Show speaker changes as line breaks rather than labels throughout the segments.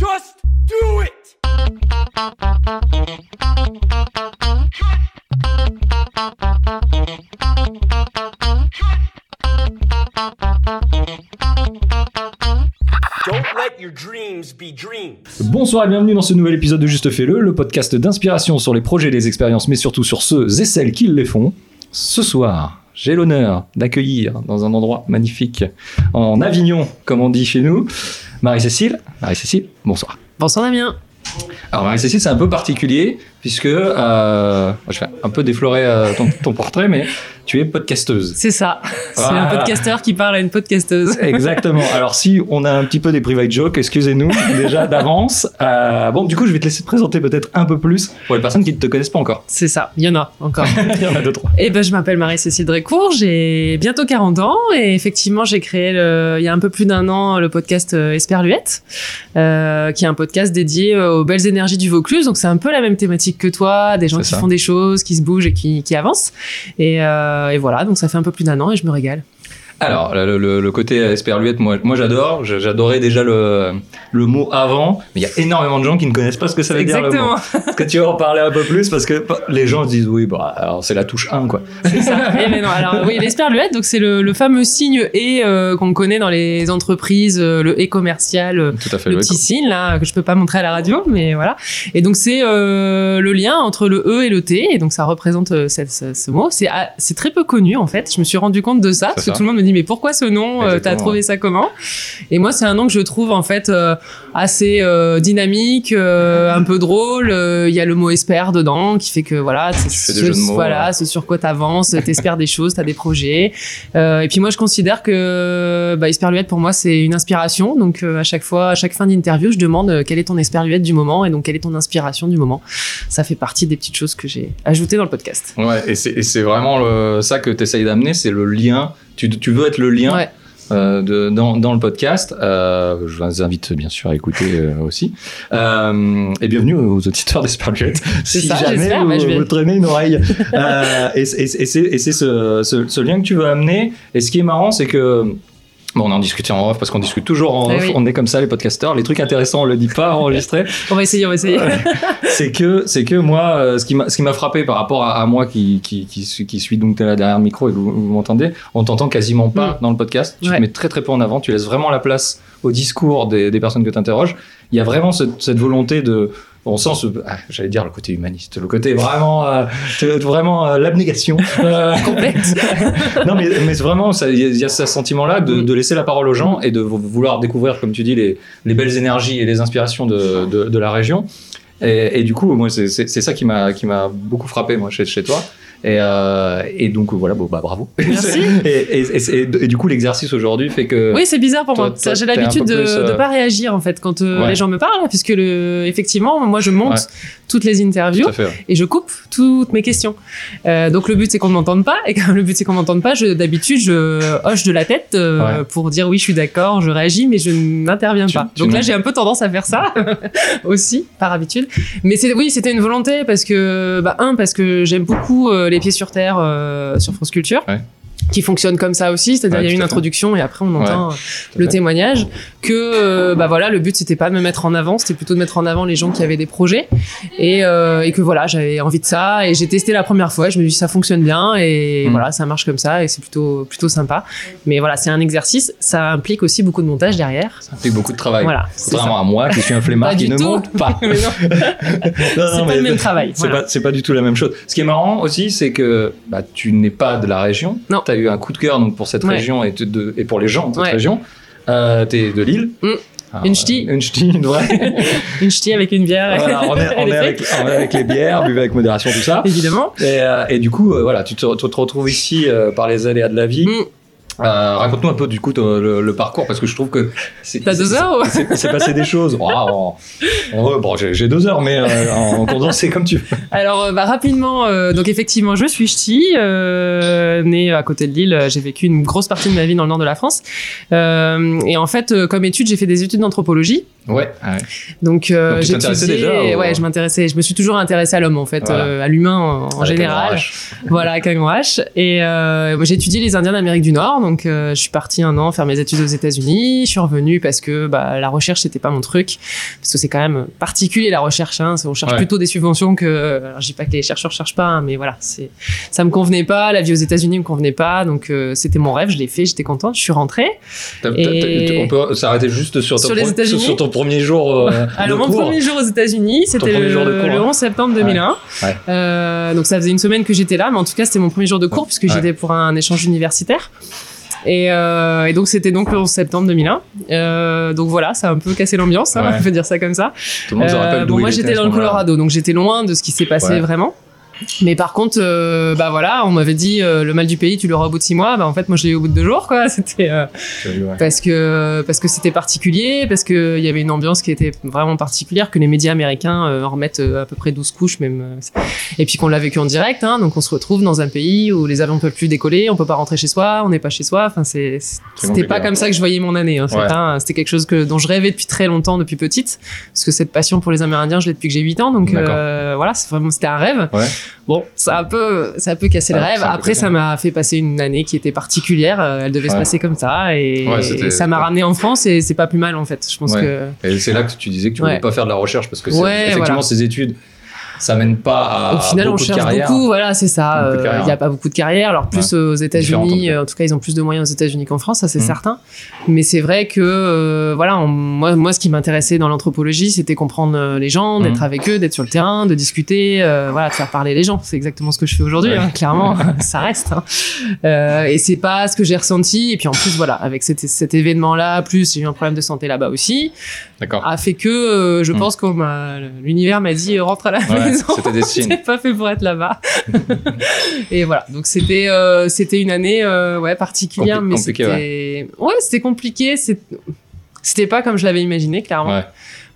Just do it! Don't let your dreams be dreams.
Bonsoir et bienvenue dans ce nouvel épisode de Juste Fais-le, le podcast d'inspiration sur les projets et les expériences, mais surtout sur ceux et celles qui les font. Ce soir, j'ai l'honneur d'accueillir dans un endroit magnifique, en Avignon, comme on dit chez nous, Marie-Cécile. Marie-Cécile, bonsoir.
Bonsoir Damien.
Alors Marie-Cécile, c'est un peu particulier, puisque euh, je vais un peu déflorer euh, ton, ton portrait, mais tu es podcasteuse.
C'est ça. C'est un podcasteur qui parle à une podcasteuse.
Exactement. Alors si on a un petit peu des private jokes, excusez-nous déjà d'avance. Euh, bon, du coup, je vais te laisser te présenter peut-être un peu plus pour les personnes qui ne te connaissent pas encore.
C'est ça. Il y en a encore.
Il y en a deux, trois.
Et ben, je m'appelle Marie-Cécile Drécourt, j'ai bientôt 40 ans et effectivement, j'ai créé le- il y a un peu plus d'un an le podcast Esperluette, qui est un podcast dédié aux belles énergies du Vaucluse. Donc, c'est un peu la même thématique que toi, des gens qui
ça.
font des choses, qui se bougent et qui, qui avancent. Et, euh, et voilà, donc ça fait un peu plus d'un an et je me régale.
Alors, le, le- le côté esperluette, moi, moi j'adore. J'adorais déjà le, le mot avant, mais il y a énormément de gens qui ne connaissent pas ce que ça veut dire le mot.
Exactement.
Est-ce que tu veux en parler un peu plus Parce que les gens se disent, oui, bah, alors c'est la touche 1, quoi.
C'est ça. Eh ben non, alors oui, l'esperluette, donc c'est le, fameux signe et euh, qu'on connaît dans les entreprises, euh, le et commercial, euh,
Tout à fait.
le petit signe là que je peux pas montrer à la radio, mais voilà. Et donc c'est euh, le lien entre le e et le t, et donc ça représente ce, ce- ce mot. C'est ah, c'est très peu connu en fait. Je me suis rendu compte de ça parce que tout le monde me dit mais pourquoi ce nom Euh, T'as trouvé ça comment? Et moi c'est un nom que je trouve en fait euh, assez euh, dynamique, un peu drôle. Il y a le mot espère dedans qui fait que voilà, ce,
de mots,
voilà,
ouais.
ce sur quoi t'avances, t'espères des choses, t'as des projets. Et puis moi je considère que bah, Esperluette pour moi c'est une inspiration. Donc à chaque fois, à chaque fin d'interview, je demande quelle est ton Esperluette du moment et donc quelle est ton inspiration du moment. Ça fait partie des petites choses que j'ai ajoutées dans le podcast.
Ouais, et c'est et c'est vraiment le- ça que tu essayes d'amener, c'est le lien. Tu, tu veux être le lien
Ouais.
euh, de, dans, dans le podcast. Euh, je vous invite bien sûr à écouter euh, aussi. Et bienvenue aux auditeurs d'Esperluette.
C'est
si
ça,
jamais vous,
bah, je vais-
vous traînez une oreille. Et c'est et c'est ce, ce, ce lien que tu veux amener. Et ce qui est marrant, c'est que. Bon, on en discutait en off parce qu'on discute toujours en
Ah
off.
oui.
On est comme ça, les podcasteurs. Les trucs intéressants, on le dit pas enregistré
On va essayer, on va essayer.
c'est que c'est que moi euh, ce qui m'a ce qui m'a frappé par rapport à, à moi qui qui, qui suis- qui suis donc derrière le micro et vous, vous m'entendez on t'entend quasiment pas
Mm.
dans le podcast tu
Ouais.
te mets très très peu en avant tu laisses vraiment la place au discours des, des personnes que tu interroges il y a vraiment cette, cette volonté de on sent ce ah, j'allais dire le côté humaniste le côté vraiment euh, vraiment euh, l'abnégation Euh,
Complète.
non mais, mais vraiment il y, a- il y a ce sentiment là de,
Mm.
de laisser la parole aux gens et de vou- vouloir découvrir comme tu dis les, les belles énergies et les inspirations de, de, de la région et, et du coup moi c'est ça qui m'a qui m'a beaucoup frappé moi chez, chez toi et, euh, et donc voilà bon, bah bravo
Merci.
et, du coup l'exercice aujourd'hui fait que
Oui, c'est bizarre pour
Toi-
moi. J'ai l'habitude de
plus, euh,
ne pas réagir en fait quand euh,
Ouais.
les gens me parlent, puisque le, effectivement, moi je monte
Ouais.
toutes les interviews
tout à fait ouais.
et je coupe toutes mes questions. Donc le but c'est qu'on ne m'entende pas et comme le but c'est qu'on m'entende pas, d'habitude je hoche de la tête pour dire oui je suis d'accord, je réagis mais je n'interviens pas.
tu
donc là j'ai un peu tendance à faire ça aussi par habitude. Mais oui c'était une volonté parce que bah un parce que j'aime beaucoup les pieds sur terre euh, sur France Culture. Qui fonctionne comme ça aussi, c'est-à-dire
Ouais,
il y a une introduction et après on entend le témoignage que euh, bah voilà le but c'était pas de me mettre en avant c'était plutôt de mettre en avant les gens qui avaient des projets et, euh, et que voilà j'avais envie de ça et j'ai testé la première fois et je me suis dit ça fonctionne bien et
Mm.
voilà ça marche comme ça et c'est plutôt plutôt sympa mais voilà c'est un exercice ça implique aussi beaucoup de montage derrière
ça implique beaucoup de travail
voilà c'est
contrairement à moi qui suis un flemmard qui ne
tout.
monte pas
Mais non,
Non,
c'est pas le même travail
C'est
voilà.
pas, c'est pas du tout la même chose. Ce qui est marrant aussi, c'est que bah, tu n'es pas de la région.
Non.
As eu un coup de cœur donc, pour cette
Ouais.
région et, de- et pour les gens de cette
Ouais.
région. Euh, tu es de Lille.
Mm.
Alors,
Une ch'ti.
euh, Une ch'ti, une vraie.
une ch'ti avec une bière
Voilà, on, est, on, est avec, on est avec les bières, buvez avec modération, tout ça.
évidemment
Et, euh, et du coup, euh, voilà, tu te, te retrouves ici euh, par les aléas de la vie.
Mm.
Euh, Raconte-nous un peu du coup le, le parcours parce que je trouve que c'est-
T'as deux heures ou-
c'est- Il s'est passé des choses. Oh, en- en- bon, j'ai j'ai deux heures, mais euh, en condensé comme tu veux.
Alors, euh, bah, rapidement, euh, donc effectivement, je suis ch'ti, née à côté de Lille. J'ai vécu une grosse partie de ma vie dans le nord de la France. Et en fait, comme étude, j'ai fait des études d'anthropologie.
Ouais. ouais.
Donc,
déjà, au-
Ouais, je m'intéressais. Je me suis toujours intéressée à l'homme en fait,
Voilà.
à l'humain en, général. Voilà, avec un grand H. Et j'ai étudié les Indiens d'Amérique du Nord, donc euh, je suis partie un an faire mes études aux États-Unis. Je suis revenue parce que bah, la recherche c'était pas mon truc, parce que c'est quand même particulier la recherche. Hein. On cherche
Ouais.
plutôt des subventions que. Alors, je dis pas que les chercheurs cherchent pas, hein, mais voilà, c'est ça me convenait pas. La vie aux États-Unis me convenait pas, donc euh, c'était mon rêve. Je l'ai fait, j'étais contente. Je suis rentrée. Et-
On peut s'arrêter juste sur, ton
Sur les
pro-
États-Unis
sur ton premier jour euh,
Alors
de
mon
cours.
premier jour aux États-Unis, c'était le,
jour de cours,
le
hein.
11 septembre 2001.
Ouais.
Euh, donc ça faisait une semaine que j'étais là, mais en tout cas c'était mon premier jour de cours puisque j'étais pour un échange universitaire. Et, euh, et donc c'était donc le 11 septembre 2001. Euh, donc voilà, ça a un peu cassé l'ambiance, hein,
Ouais.
on peut dire ça comme ça.
Tout le monde se
Euh,
rappelle
bon,
il
moi j'étais dans le. Colorado, donc j'étais loin de ce qui s'est passé
Ouais.
vraiment. Mais par contre, euh, bah voilà, on m'avait dit euh, le mal du pays, tu l'auras au bout de six mois. Bah en fait, moi je l'ai eu au bout de deux jours, quoi. C'était euh,
ouais.
parce que parce que c'était particulier, parce que il y avait une ambiance qui était vraiment particulière, que les médias américains euh, en remettent euh, à peu près 12 couches même, euh, et puis qu'on l'a vécu en direct. Hein, donc on se retrouve dans un pays où les avions ne peuvent plus décoller, on peut pas rentrer chez soi, on n'est pas chez soi. Enfin c'est c'était pas
hein.
comme ça que je voyais mon année. Hein,
Ouais.
pas- c'était quelque chose que dont je rêvais depuis très longtemps, depuis petite, parce que cette passion pour les Amérindiens, je l'ai depuis que j'ai 8 ans. Donc euh, voilà, c'est vraiment c'était un rêve.
Ouais.
Bon, ça a un peu, ça a un peu cassé le
Ah,
rêve. Après, ça m'a fait passer une année qui était particulière. euh, Elle devait se passer comme ça, et, et ça m'a ramené en France, et c'est pas plus mal en fait. Je pense
Ouais.
que
Et c'est là que tu disais que tu voulais pas faire de la recherche parce que effectivement
voilà.
ces études ça mène pas à
au final, on
de
cherche
carrière.
beaucoup. Voilà, c'est ça. Euh. Il y a pas beaucoup de carrières. Alors plus aux États-Unis, euh, en tout cas, ils ont plus de moyens aux États-Unis qu'en France, ça c'est
Mhm.
certain. Mais c'est vrai que euh, voilà, on- moi, moi, ce qui m'intéressait dans l'anthropologie, c'était comprendre les gens, d'être
Mhm.
avec eux, d'être sur le terrain, de discuter, euh, voilà, de faire parler les gens. C'est exactement ce que je fais aujourd'hui.
Ouais.
hein, clairement, ça reste. hein. Et c'est pas ce que j'ai ressenti. Et puis en plus, voilà, avec cet, cet événement-là, plus j'ai eu un problème de santé là-bas aussi,
D'accord.
a fait que je
Mhm.
pense que l'univers m'a dit rentre à la
Ouais, c'était des signes.
Pas fait pour être là-bas. et voilà. Donc c'était euh, c'était une année euh, ouais particulière,
Compli-
mais c'était ouais, c'était compliqué. C'était pas comme je l'avais imaginé, clairement.
Ouais.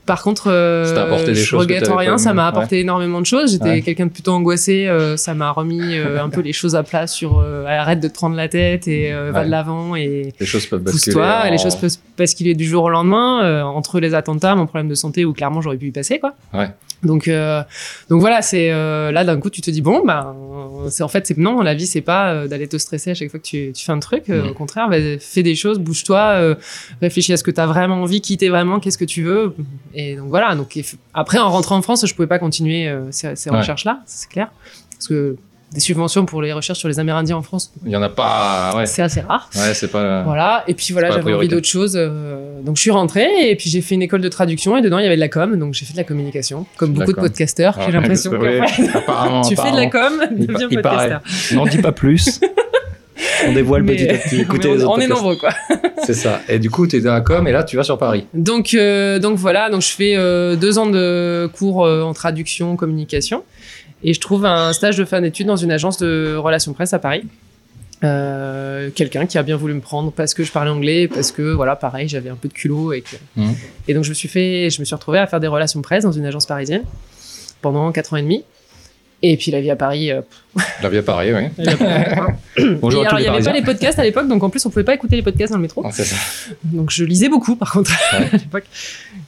Par contre, euh,
des
je regrette rien. Ça m'a apporté énormément de choses. J'étais
Ouais.
quelqu'un de plutôt angoissé. euh, ça m'a remis euh, un peu les choses à plat sur euh, arrête de te prendre la tête et euh, va
Ouais.
de l'avant et
Les choses peuvent basculer. en-
Les choses peuvent basculer du jour au lendemain euh, entre les attentats, mon problème de santé où clairement j'aurais pu y passer quoi.
Ouais.
Donc euh, donc voilà, c'est euh, là d'un coup tu te dis bon ben c'est en fait c'est non la vie c'est pas euh, d'aller te stresser à chaque fois que tu, tu fais un truc. euh,
Mhm.
Au contraire, bah, fais des choses, bouge-toi, euh, réfléchis à ce que tu as vraiment envie, qui t'es vraiment, qu'est-ce que tu veux. Et donc voilà. Donc après en rentrant en France, je pouvais pas continuer euh, ces, ces
Ouais.
recherches là, c'est clair, parce que des subventions pour les recherches sur les Amérindiens en France,
Il y en a pas. Ouais.
c'est assez rare.
Ouais, c'est pas.
Voilà, et puis voilà, j'avais envie d'autre chose. euh, donc je suis rentrée et puis j'ai fait une école de traduction et dedans il y avait de la com, donc j'ai fait de la communication, comme beaucoup de podcasteurs.
Ah,
J'ai l'impression que
apparemment,
tu fais de la com, deviens podcasteur.
N'en dis pas plus. On dévoile
Mais-
petit à petit. Écoutez
mais
les
on,
autres
on est nombreux quoi.
C'est ça. Et du coup, tu es dans la com et là, tu vas sur Paris.
Donc euh, donc voilà, donc je fais euh, deux ans de cours euh, en traduction, communication, et je trouve un stage de fin d'études dans une agence de relations presse à Paris. Euh, quelqu'un qui a bien voulu me prendre parce que je parlais anglais, parce que voilà, pareil, j'avais un peu de culot et que
Mhm.
et donc je me suis fait, je me suis retrouvé à faire des relations presse dans une agence parisienne pendant quatre ans et demi. Et puis la vie à Paris. euh,
La vie à Paris, oui.
à Paris,
Bonjour
Et
à tous
il n'y avait pas les podcasts à l'époque, donc en plus on pouvait pas écouter les podcasts dans le métro.
Ah, c'est ça.
Donc je lisais beaucoup par contre
Ouais.
à l'époque.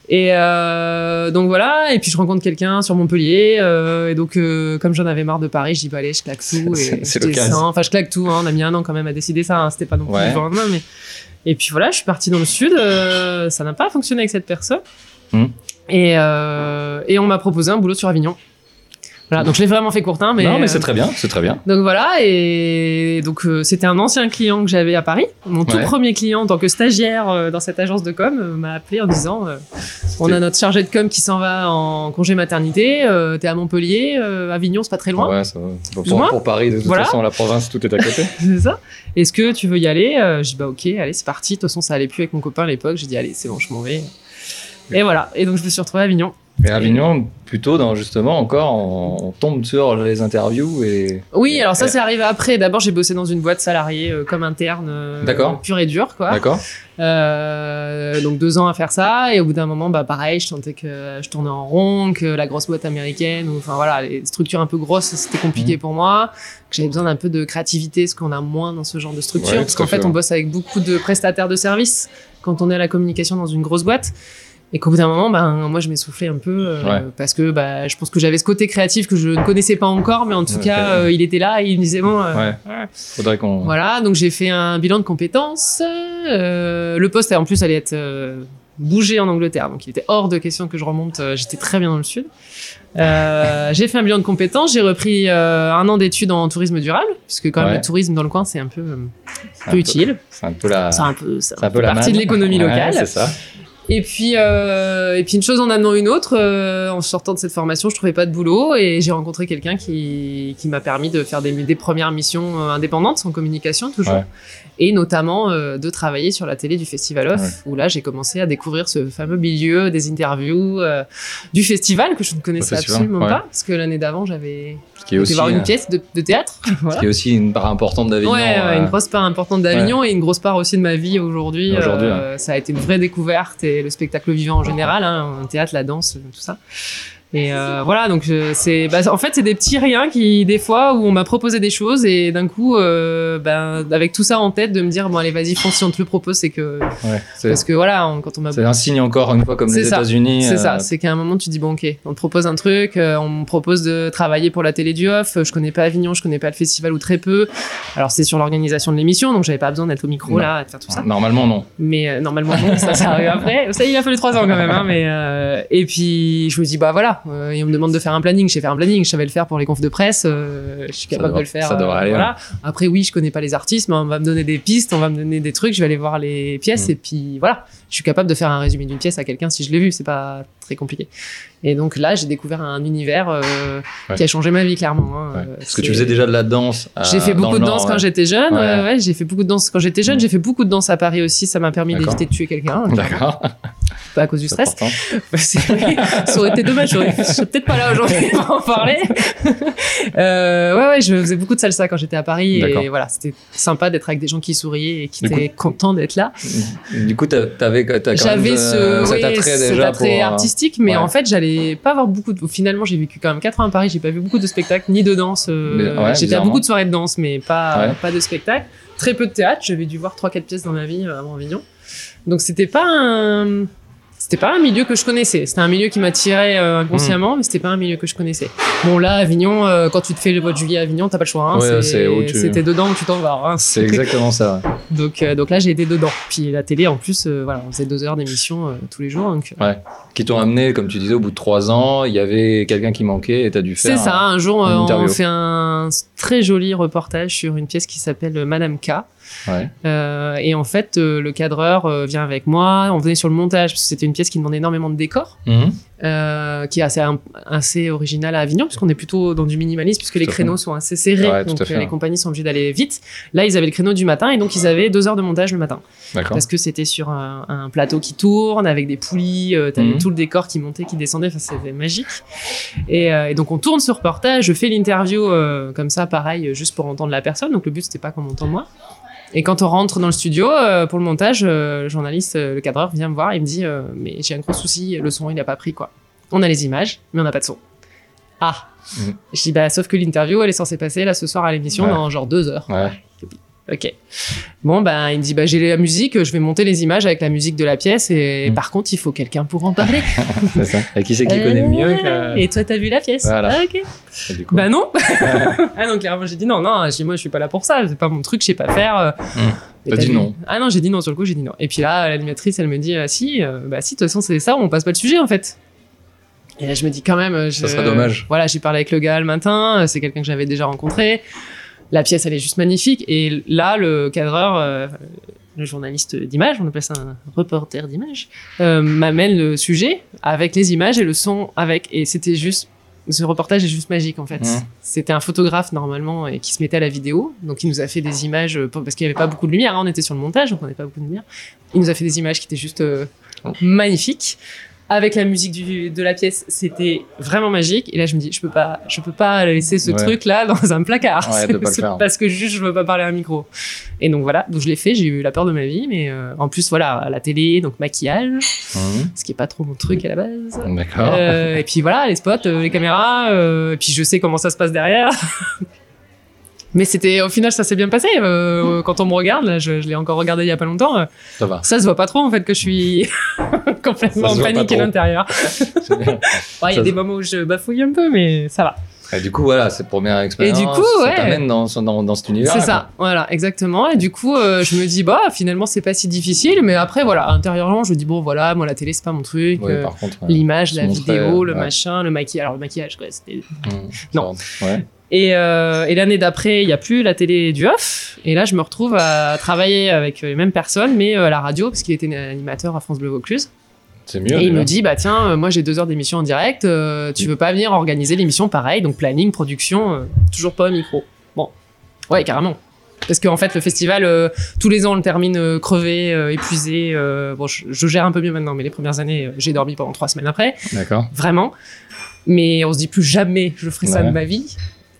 Et euh, donc voilà, et puis je rencontre quelqu'un sur Montpellier, euh, et donc euh, comme j'en avais marre de Paris, je dis bah allez, je claque tout,
C'est-
et
c'est
je
l'occasion.
descends. Enfin je claque tout, hein, on a mis un an quand même à décider ça, hein, c'était pas non plus
Ouais.
du jour au lendemain, mais... Et puis voilà, je suis partie dans le sud, euh, ça n'a pas fonctionné avec cette personne,
Hmm.
et, euh, et on m'a proposé un boulot sur Avignon. Voilà, donc je l'ai vraiment fait courtin, mais...
non, mais c'est
euh,
très bien. C'est très bien.
donc voilà, et donc euh, c'était un ancien client que j'avais à Paris. Mon tout
Ouais.
premier client en tant que stagiaire euh, dans cette agence de com euh, m'a appelé en disant On a notre chargé de com qui s'en va en congé maternité, t'es à Montpellier, Avignon, c'est pas très loin,
Ouais, ça va. Pour, pour Paris, de toute
Voilà.
façon, la province, tout est à côté.
c'est ça Est-ce que tu veux y aller Je dis Bah ok, allez, c'est parti. De toute façon, ça allait plus avec mon copain à l'époque. J'ai dit Allez, c'est bon, je m'en vais. Et voilà, et donc je me suis retrouvée à Avignon.
Mais Avignon, plutôt, dans, justement, encore, on, on tombe sur les interviews et.
Oui, alors ça, c'est arrivé après. D'abord, j'ai bossé dans une boîte salariée euh, comme interne, euh,
D'accord.
pur et dur, quoi.
D'accord
Euh, donc deux ans à faire ça et au bout d'un moment bah pareil je sentais que je tournais en rond que la grosse boîte américaine enfin voilà les structures un peu grosses c'était compliqué
Mhm.
pour moi que j'avais besoin d'un peu de créativité ce qu'on a moins dans ce genre de structure
Ouais,
parce qu'en fait on bosse avec beaucoup de prestataires de services quand on est à la communication dans une grosse boîte. Et qu'au bout d'un moment, ben, moi, je m'essoufflais un peu euh,
Ouais.
parce que bah, je pense que j'avais ce côté créatif que je ne connaissais pas encore, mais en tout cas, euh, il était là et il me disait bon, euh,
Ouais. Faudrait qu'on.
Voilà, donc j'ai fait un bilan de compétences. Euh, le poste, en plus, allait être bougé en Angleterre, donc il était hors de question que je remonte. J'étais très bien dans le sud. J'ai fait un bilan de compétences. J'ai repris un an d'études en tourisme durable, puisque quand même
Ouais.
le tourisme dans le coin, c'est un peu,
un
peu utile.
C'est un peu la.
C'est un peu, c'est un peu
la
partie de l'économie locale.
c'est ça.
Et puis, euh, et puis une chose en amenant une autre, euh, en sortant de cette formation, je trouvais pas de boulot et j'ai rencontré quelqu'un qui, qui m'a permis de faire des, premières missions euh, indépendantes en communication toujours. Et notamment euh, de travailler sur la télé du Festival Off,
Ouais.
où là j'ai commencé à découvrir ce fameux milieu des interviews euh, du festival que je ne connaissais absolument
ouais.
pas, parce que l'année d'avant j'avais été
aussi.
voir une pièce de, de théâtre.
Ce qui est aussi une part importante d'Avignon.
Ouais,
euh,
une grosse part importante d'Avignon et une grosse part aussi de ma vie aujourd'hui. Euh, Ça a été une vraie découverte et le spectacle vivant en général, hein, un théâtre, la danse, tout ça. Et euh, voilà, donc euh, c'est, bah, en fait, c'est des petits riens qui, des fois, où on m'a proposé des choses et d'un coup, euh, ben, avec tout ça en tête, de me dire bon allez vas-y fonce si on te le propose, c'est que
ouais,
parce que voilà, on- quand on m'a
c'est un signe encore une fois comme les. États-Unis.
c'est
euh,
ça, c'est qu'à un moment tu dis bon ok, on te propose un truc, euh, on me propose de travailler pour la télé du off, euh, je connais pas Avignon, je connais pas le festival ou très peu. Alors c'est sur l'organisation de l'émission, donc j'avais pas besoin d'être au micro
Non.
là, de faire tout ça.
Normalement, non.
Mais euh, normalement non, ça ça arrive après. Ça il a fallu trois ans quand même, hein, mais euh, et puis je me dis bah voilà, euh, et on me demande de faire un planning, j'ai fait un planning, je savais le faire pour les confs de presse, euh, je suis capable de le faire.
ça
euh,
aller,
Voilà. Après oui, je connais pas les artistes, mais on va me donner des pistes, on va me donner des trucs, je vais aller voir les pièces
Mm.
et puis voilà, je suis capable de faire un résumé d'une pièce à quelqu'un si je l'ai vu, c'est pas très compliqué. Et donc là, j'ai découvert un univers euh,
Ouais.
qui a changé ma vie clairement. hein.
Ouais.
Euh,
Parce que tu faisais déjà de la danse. euh,
j'ai fait beaucoup de danse quand j'étais jeune.
Ouais.
J'ai fait beaucoup de danse quand j'étais jeune. J'ai fait beaucoup de danse à Paris aussi. Ça m'a permis d'éviter de tuer quelqu'un.
D'accord.
Pas à cause du stress. ça aurait été dommage. J'aurais- Je serais peut-être pas là aujourd'hui pour en parler. euh, ouais, ouais, je faisais beaucoup de salsa quand j'étais à Paris. Et voilà, c'était sympa d'être avec des gens qui souriaient et qui
Du coup-
étaient contents d'être là.
Du coup, t'avais t'as quand même
J'avais
euh,
ce
cet attrait
cet
déjà
attrait
pour, euh,
artistique, mais
ouais.
en fait, j'allais pas avoir beaucoup. De... Finalement, j'ai vécu quand même 4 ans à Paris. J'ai pas vu beaucoup de spectacles ni de danse. euh,
ouais,
J'étais à beaucoup de soirées de danse, mais pas
Ouais.
pas de spectacles. Très peu de théâtre. J'avais dû voir 3-4 pièces dans ma vie euh, avant Avignon. Donc c'était pas un c'était pas un milieu que je connaissais. C'était un milieu qui m'attirait euh, inconsciemment,
Hmm.
mais c'était pas un milieu que je connaissais. Bon là, Avignon, euh, quand tu te fais le de juillet à Avignon, t'as pas le choix. Hein,
Ouais, où tu-
C'était dedans où tu t'en vas. hein.
C'est exactement ça. ouais.
Donc, euh, donc là, j'ai été dedans. Puis la télé, en plus, voilà, on faisait deux heures d'émission tous les jours. Donc, euh,
Qui t'ont amené, comme tu disais, au bout de trois ans, il y avait quelqu'un qui manquait et t'as dû faire.
c'est ça. Un jour, on fait un très joli reportage sur une pièce qui s'appelle Madame K.
Ouais.
Euh, et en fait, euh, le cadreur euh, vient avec moi. On venait sur le montage parce que c'était une pièce qui demandait énormément de décors,
Mhm.
qui est assez, assez original à Avignon, puisqu'on est plutôt dans du minimalisme, puisque les
fait.
créneaux sont assez serrés.
Ouais,
donc les compagnies sont obligées d'aller vite. Là, ils avaient le créneau du matin et donc ils avaient deux heures de montage le matin. Parce que c'était sur un, un plateau qui tourne avec des poulies, t'avais
Mhm.
tout le décor qui montait, qui descendait, enfin c'était magique. Et, et donc on tourne ce reportage, je fais l'interview comme ça, pareil, juste pour entendre la personne. Donc le but c'était pas qu'on m'entende moi. Et quand on rentre dans le studio euh, pour le montage, euh, le journaliste, euh, le cadreur vient me voir et me dit mais j'ai un gros souci, le son il a pas pris quoi. On a les images, mais on n'a pas de son. Ah.
Mhm.
Je dis bah sauf que l'interview elle est censée passer là ce soir à l'émission
Ouais.
dans genre deux heures.
Ouais.
Ok. Bon, ben, il me dit, bah, j'ai la musique, je vais monter les images avec la musique de la pièce, et
Mm.
par contre, il faut quelqu'un pour en parler.
C'est ça. Et qui c'est qui
Euh,
connaît mieux que...
Et toi, t'as vu la pièce
Voilà.
Ah, ok.
Et du coup,
Bah non. ah non, clairement, j'ai dit non, non, moi, je suis pas là pour ça, c'est pas mon truc, je sais pas faire. euh. Et
T'as dit non.
Ah non, j'ai dit non, sur le coup, j'ai dit non. Et puis là, l'animatrice, elle me dit, ah, si, euh, bah si, de toute façon, c'est ça, on passe pas le sujet, en fait. Et là, je me dis quand même, euh, je-
Ça serait dommage.
Voilà, j'ai parlé avec le gars le matin, euh, c'est quelqu'un que j'avais déjà rencontré. La pièce, elle est juste magnifique. Et là, le cadreur, euh, le journaliste d'image, on appelle ça un reporter d'image, euh, m'amène le sujet avec les images et le son avec. Et c'était juste. Ce reportage est juste magique en fait.
Mhm.
C'était un photographe normalement et qui se mettait à la vidéo, donc il nous a fait des images euh, parce qu'il n'y avait pas beaucoup de lumière. hein, on était sur le montage, donc on n'avait pas beaucoup de lumière. Il nous a fait des images qui étaient juste euh, magnifiques. Avec la musique du, de la pièce, c'était vraiment magique. Et là, je me dis, je peux pas, je peux pas laisser ce
Ouais.
truc là dans un placard.
Ouais, pas faire.
parce que juste je veux pas parler à un micro. Et donc voilà, donc je l'ai fait. J'ai eu la peur de ma vie, mais euh, en plus voilà, à la télé, donc maquillage,
Mhm.
ce qui est pas trop mon truc à la base.
D'accord.
Euh, et puis voilà, les spots, euh, les caméras, euh, et puis je sais comment ça se passe derrière. Mais c'était au final ça s'est bien passé. Euh, quand on me regarde, là, je, je l'ai encore regardé il y a pas longtemps. euh,
Ça va.
ça se voit pas trop en fait que je suis complètement
Ça
en panique à l'intérieur. Il y
Ça
a des moments où je bafouille un peu, mais ça va.
Et du coup, voilà, cette première expérience.
Et du coup,
ça
ouais.
t'amène dans, dans, dans cet univers.
C'est ça, voilà, exactement. Et du coup, euh, je me dis, bah, finalement, c'est pas si difficile. Mais après, voilà, intérieurement, je me dis, bon, voilà, moi, la télé, c'est pas mon truc. Euh. L'image, la vidéo, le
ouais.
machin, le maquillage. Alors, le maquillage, quoi, c'était
Mmh,
Non.
ça- Ouais.
Et, euh, et l'année d'après, il n'y a plus la télé du off. Et là, je me retrouve à travailler avec les mêmes personnes, mais euh, à la radio, parce qu'il était animateur à France Bleu Vaucluse.
C'est mieux.
Et il me dit, bah tiens, euh, moi j'ai deux heures d'émission en direct, euh, tu veux pas venir organiser l'émission pareil, donc planning, production, euh, toujours pas au micro. Bon, ouais, carrément. Parce qu'en fait, le festival, euh, tous les ans, on le termine crevé, épuisé. bon, je, je gère un peu mieux maintenant, mais les premières années, j'ai dormi pendant trois semaines après,
D'accord.
vraiment. Mais on se dit plus jamais je ferai ça de ma vie.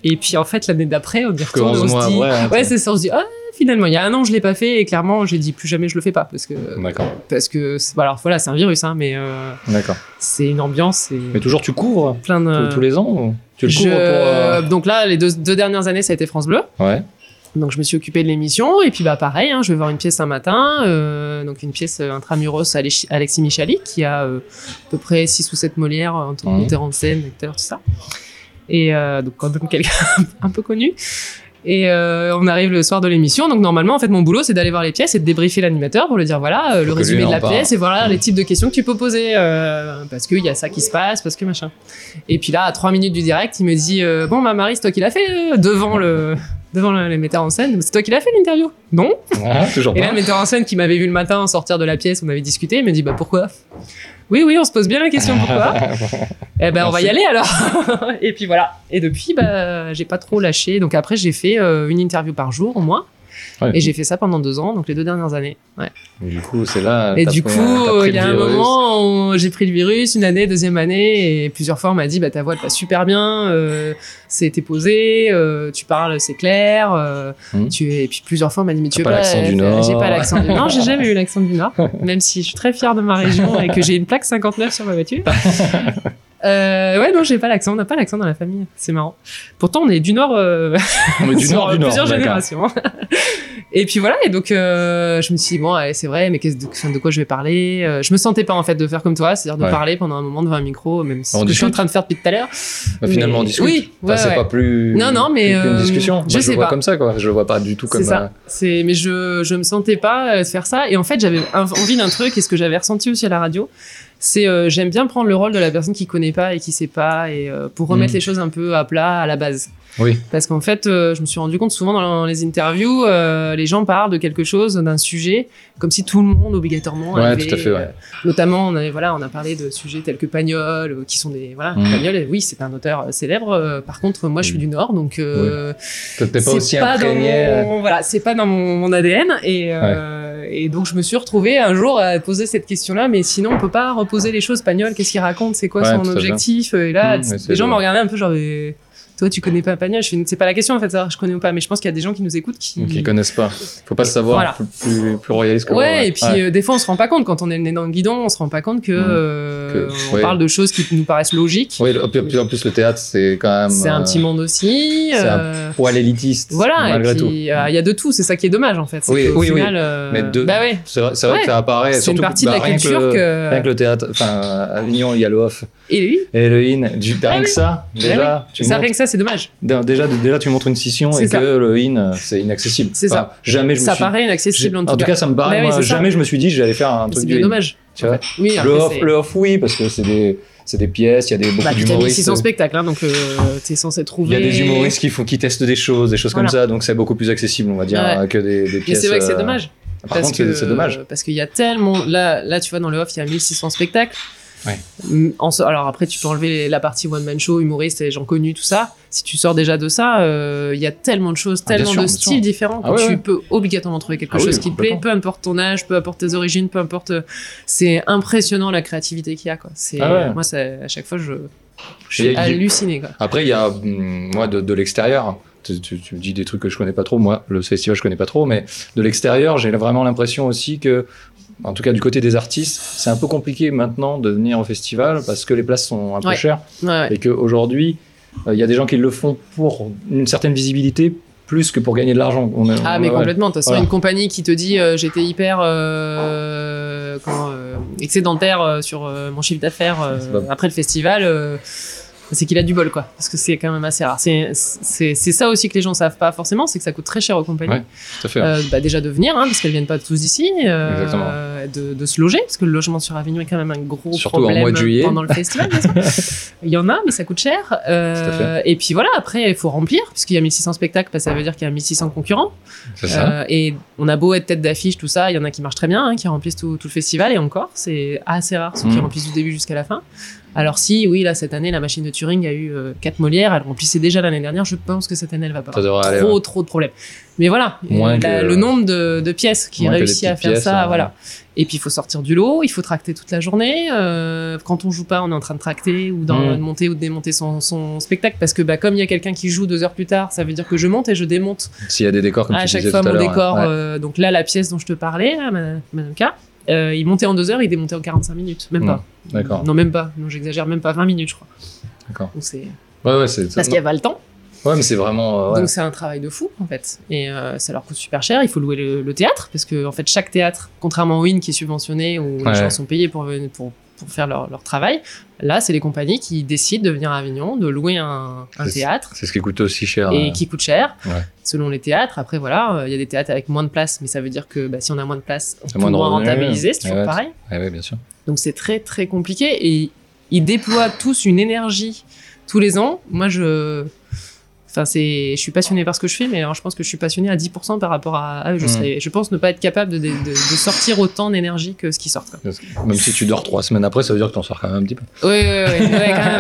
Et puis en fait, l'année d'après, on y retourne,
Que
et on
11 mois
se dit, ouais,
ça-
c'est ça, on se dit, ah, finalement, il y a un an, je l'ai pas fait, et clairement, j'ai dit plus jamais je le fais pas, parce que,
D'accord.
parce que, alors voilà, c'est un virus, hein, mais euh,
D'accord.
c'est une ambiance, et
Mais toujours, tu couvres
plein de.
tous, tous les ans ou Tu le
Je-
couvres pour. euh,
Donc là, les deux, deux dernières années, ça a été France Bleu.
Ouais.
Donc je me suis occupée de l'émission. Et puis bah pareil, hein, je vais voir une pièce un matin. euh, donc une pièce intramuros Alexis Alexis Michalik, qui a euh, à peu près 6 ou 7 Molières en tant que metteur en scène, acteur, tout ça. Et euh, donc quand même quelqu'un un peu connu. Et euh, on arrive le soir de l'émission. Donc normalement, en fait, mon boulot, c'est d'aller voir les pièces et de débriefer l'animateur pour lui dire voilà euh, le résumé de la pièce et voilà les types de questions que tu peux poser euh, parce qu'il y a ça qui se passe, parce que machin. Et puis là, à trois minutes du direct, il me dit bon, bah Marie, c'est toi qui l'as fait devant le devant le, les metteurs en scène. C'est toi qui l'as fait l'interview Non.
Ah, toujours
Et là, le metteur en scène qui m'avait vu le matin sortir de la pièce, on avait discuté, il me dit bah pourquoi? Oui, oui, on se pose bien la question pourquoi? eh ben, on va y aller alors. et puis voilà. Et depuis, bah, j'ai pas trop lâché. Donc après, j'ai fait euh, une interview par jour au moins.
Ouais.
Et j'ai fait ça pendant deux ans, donc les deux dernières années. Ouais.
Du coup, c'est là.
Et du
pris-
coup,
pris
il y a un
virus.
moment où j'ai pris le virus, une année, deuxième année, et plusieurs fois on m'a dit bah ta voix elle passe super bien, euh, c'était posé, euh, tu parles c'est clair, euh, tu es... et puis plusieurs fois on m'a dit mais tu veux
pas
pas,
l'accent du
euh,
Nord.
J'ai pas l'accent du Nord, j'ai jamais eu l'accent du Nord, même si je suis très fière de ma région et que j'ai une plaque 59 sur ma voiture. Euh, ouais non j'ai pas l'accent, on n'a pas l'accent dans la famille, c'est marrant. Pourtant on est du Nord. euh,
Mais du
sur
Nord, du Nord.
plusieurs générations. et puis voilà, et donc euh, je me suis dit, bon, allez, c'est vrai, mais qu'est-ce de, de quoi je vais parler Euh, Je me sentais pas en fait de faire comme toi, c'est-à-dire de
Ouais.
parler pendant un moment devant un micro, même si
On
ce que je suis en train de faire depuis tout à l'heure.
Bah, finalement, on
Mais-
discute.
Oui,
Enfin,
ouais,
c'est pas plus.
Non, non, mais,
plus qu'une
euh,
discussion.
je
Moi,
sais
le vois
pas.
comme ça, quoi. Je le vois pas du tout comme.
C'est ça. C'est, mais je, je me sentais pas faire ça. Et en fait, j'avais envie d'un truc, et ce que j'avais ressenti aussi à la radio, c'est euh, j'aime bien prendre le rôle de la personne qui connaît pas et qui sait pas, et euh, pour remettre
Mhm.
les choses un peu à plat à la base.
Oui.
Parce qu'en fait, euh, je me suis rendu compte souvent dans les interviews, euh, les gens parlent de quelque chose, d'un sujet, comme si tout le monde obligatoirement
Ouais,
avait,
tout à fait, ouais.
euh, notamment, on a, voilà, on a parlé de sujets tels que Pagnol, qui sont des voilà,
Mhm.
Pagnol, oui, c'est un auteur célèbre. par contre, moi, je suis
Oui.
du Nord, donc euh,
T'es pas
c'est
aussi
pas dans mon, voilà, c'est pas dans mon, mon ADN et euh, et donc je me suis retrouvée un jour à poser cette question-là, mais sinon on peut pas reposer les choses. Pagnol, qu'est-ce qu'il raconte, c'est quoi
Ouais,
son objectif? Et là,
Mmh, c'est
les gens
le-
me regardaient un peu genre. mais Toi, tu connais pas Pagnol Je c'est pas la question en fait, ça, je connais ou pas, mais je pense qu'il y a des gens qui nous écoutent qui.
Qui connaissent pas. Faut pas savoir.
Voilà.
Plus, plus, plus royaliste que
Ouais,
moi,
et puis
Ouais.
euh, des fois on se rend pas compte quand on est dans le guidon, on se rend pas compte que,
Mmh.
euh,
Que-
on
ouais.
parle de choses qui nous paraissent logiques.
Oui, en plus, en plus, le théâtre, c'est quand même.
C'est un
euh,
petit monde aussi.
c'est un
euh,
Poil élitiste.
Voilà,
Malgré
et
tout.
puis euh, il y a de tout, c'est ça qui est dommage en fait.
Oui, oui, oui.
final, euh,
Mais de-
Bah ouais,
C'est vrai,
Ouais.
que ça apparaît.
c'est une partie de
bah,
la culture que.
Rien que le théâtre, enfin, à Avignon, il y a le off.
Et
le in, du, rien que
oui.
ça, déjà,
ça, rien que ça, c'est dommage.
déjà, déjà, tu montres une scission et
ça.
que le in, euh, c'est inaccessible.
C'est
Enfin, Jamais je me
Ça
suis.
paraît inaccessible en
en
tout
tout
cas.
cas, ça me paraît.
Bah oui,
moi,
ça.
jamais je me suis dit j'allais faire un truc
C'est
du
bien
in.
dommage.
Tu vois
Oui,
le, off, le off, oui, parce que c'est des, c'est des pièces, il y a des, beaucoup
Bah,
d'humoristes.
1600 spectacles, hein, donc euh, t'es censé
Il
trouver.
y a des humoristes qui, font, qui testent des choses, des choses
Voilà.
comme ça, donc c'est beaucoup plus accessible, on va dire,
Ouais.
que des, des
Mais
pièces.
c'est vrai que c'est
euh,
dommage.
Par
parce
contre,
que
c'est- c'est dommage.
Parce qu'il y a tellement. Là, là, tu vois, dans le off, il y a 1600 spectacles.
Ouais.
Mm, en Alors après, tu peux enlever la partie one-man show, humoriste et les gens connus, tout ça. Si tu sors déjà de ça, euh, il y a tellement de choses,
Ah,
tellement
sûr,
de styles différents que
Ah ouais,
tu
ouais.
peux obligatoirement trouver quelque
Ah oui,
chose qui te plaît, peu importe ton âge, peu importe tes origines, peu importe. C'est impressionnant la créativité qu'il y a, quoi. C'est moi, ça, à chaque fois, je, je suis halluciné, quoi.
Après, il y a, hum, moi, de, de l'extérieur, tu, tu- tu me dis des trucs que je connais pas trop, moi, le festival, je connais pas trop, mais de l'extérieur, j'ai vraiment l'impression aussi que, en tout cas du côté des artistes, c'est un peu compliqué maintenant de venir au festival parce que les places sont un peu
Ouais.
chères
Ouais,
et qu'aujourd'hui, euh, il y a des gens qui le font pour une certaine visibilité plus que pour gagner de l'argent.
Ah,
on-
mais
ouais.
complètement. De toute façon,
Voilà.
une compagnie qui te dit euh, j'étais hyper euh, comment, excédentaire sur mon chiffre d'affaires après le festival, c'est qu'il a du bol, quoi. Parce que c'est quand même assez rare. C'est ça aussi que les gens savent pas forcément, c'est que ça coûte très cher aux compagnies.
Ouais, Tout à fait.
Euh, bah, déjà de venir, hein, parce qu'elles viennent pas tous d'ici, euh,
Exactement.
de, de se loger, parce que le logement sur Avignon est quand même un gros
Surtout en
problème
mois de juillet.
pendant le festival. il y en a, mais ça coûte cher. Euh,
Tout à
et puis voilà, après il faut remplir, puisqu'il y a 1600 spectacles, bah, ça veut dire qu'il y a 1600 concurrents.
c'est ça.
Euh, et on a beau être tête d'affiche, tout ça, il y en a qui marchent très bien, hein, qui remplissent tout, tout le festival, et encore, c'est assez rare ceux qui
Mhm.
remplissent du début jusqu'à la fin. Alors si, oui, là, cette année, la machine de Turing a eu euh, 4 Molières, elle remplissait déjà l'année dernière, je pense que cette année, elle va pas
Ça
avoir
aller.
trop,
ouais.
trop de problèmes. Mais voilà, euh,
que-
la- le nombre de, de pièces qui réussit à faire
pièces,
ça,
hein.
voilà. Et puis il faut sortir du lot, il faut tracter toute la journée. euh, quand on joue pas, on est en train de tracter ou de monter ou de démonter son, son spectacle parce que bah, comme il y a quelqu'un qui joue deux heures plus tard, ça veut dire que je monte et je démonte
S'il y a des décors comme
à
tu
chaque fois mon décor.
ouais.
euh, donc là, la pièce dont je te parlais, Madame K, euh, il montait en deux heures, il démontait en 45 minutes, même
Mhm.
pas.
D'accord.
Non, même pas. Non, j'exagère, même pas 20 minutes, je crois.
D'accord.
Donc c'est
Ouais, ouais, c'est.
parce qu'il y a pas le temps.
Ouais, mais c'est vraiment. euh, ouais.
Donc c'est un travail de fou en fait. Et euh, ça leur coûte super cher. Il faut louer le, le théâtre parce que en fait chaque théâtre, contrairement au IN qui est subventionné où
Ouais.
les gens sont payés pour pour faire leur, leur travail, là c'est les compagnies qui décident de venir à Avignon, de louer un, théâtre
C'est ce qui coûte aussi cher.
et
euh,
qui coûte cher
Ouais.
selon les théâtres. Après voilà, euh, il y a des théâtres avec moins de place, mais ça veut dire que bah, si on a moins de place, on peut
moins
moins rentabiliser, c'est toujours
ouais.
pareil.
Ouais, bien sûr.
Donc c'est très très compliqué et ils déploient tous une énergie tous les ans. Moi je Enfin, c'est, je suis passionné par ce que je fais, mais alors je pense que je suis passionné à 10% par rapport à, à eux. Je,
Mm.
serais- je pense ne pas être capable de, de- de sortir autant d'énergie que ce qui sort. quoi.
Même si tu dors trois semaines après, ça veut dire que t'en sors quand même un petit peu.
Ouais, quand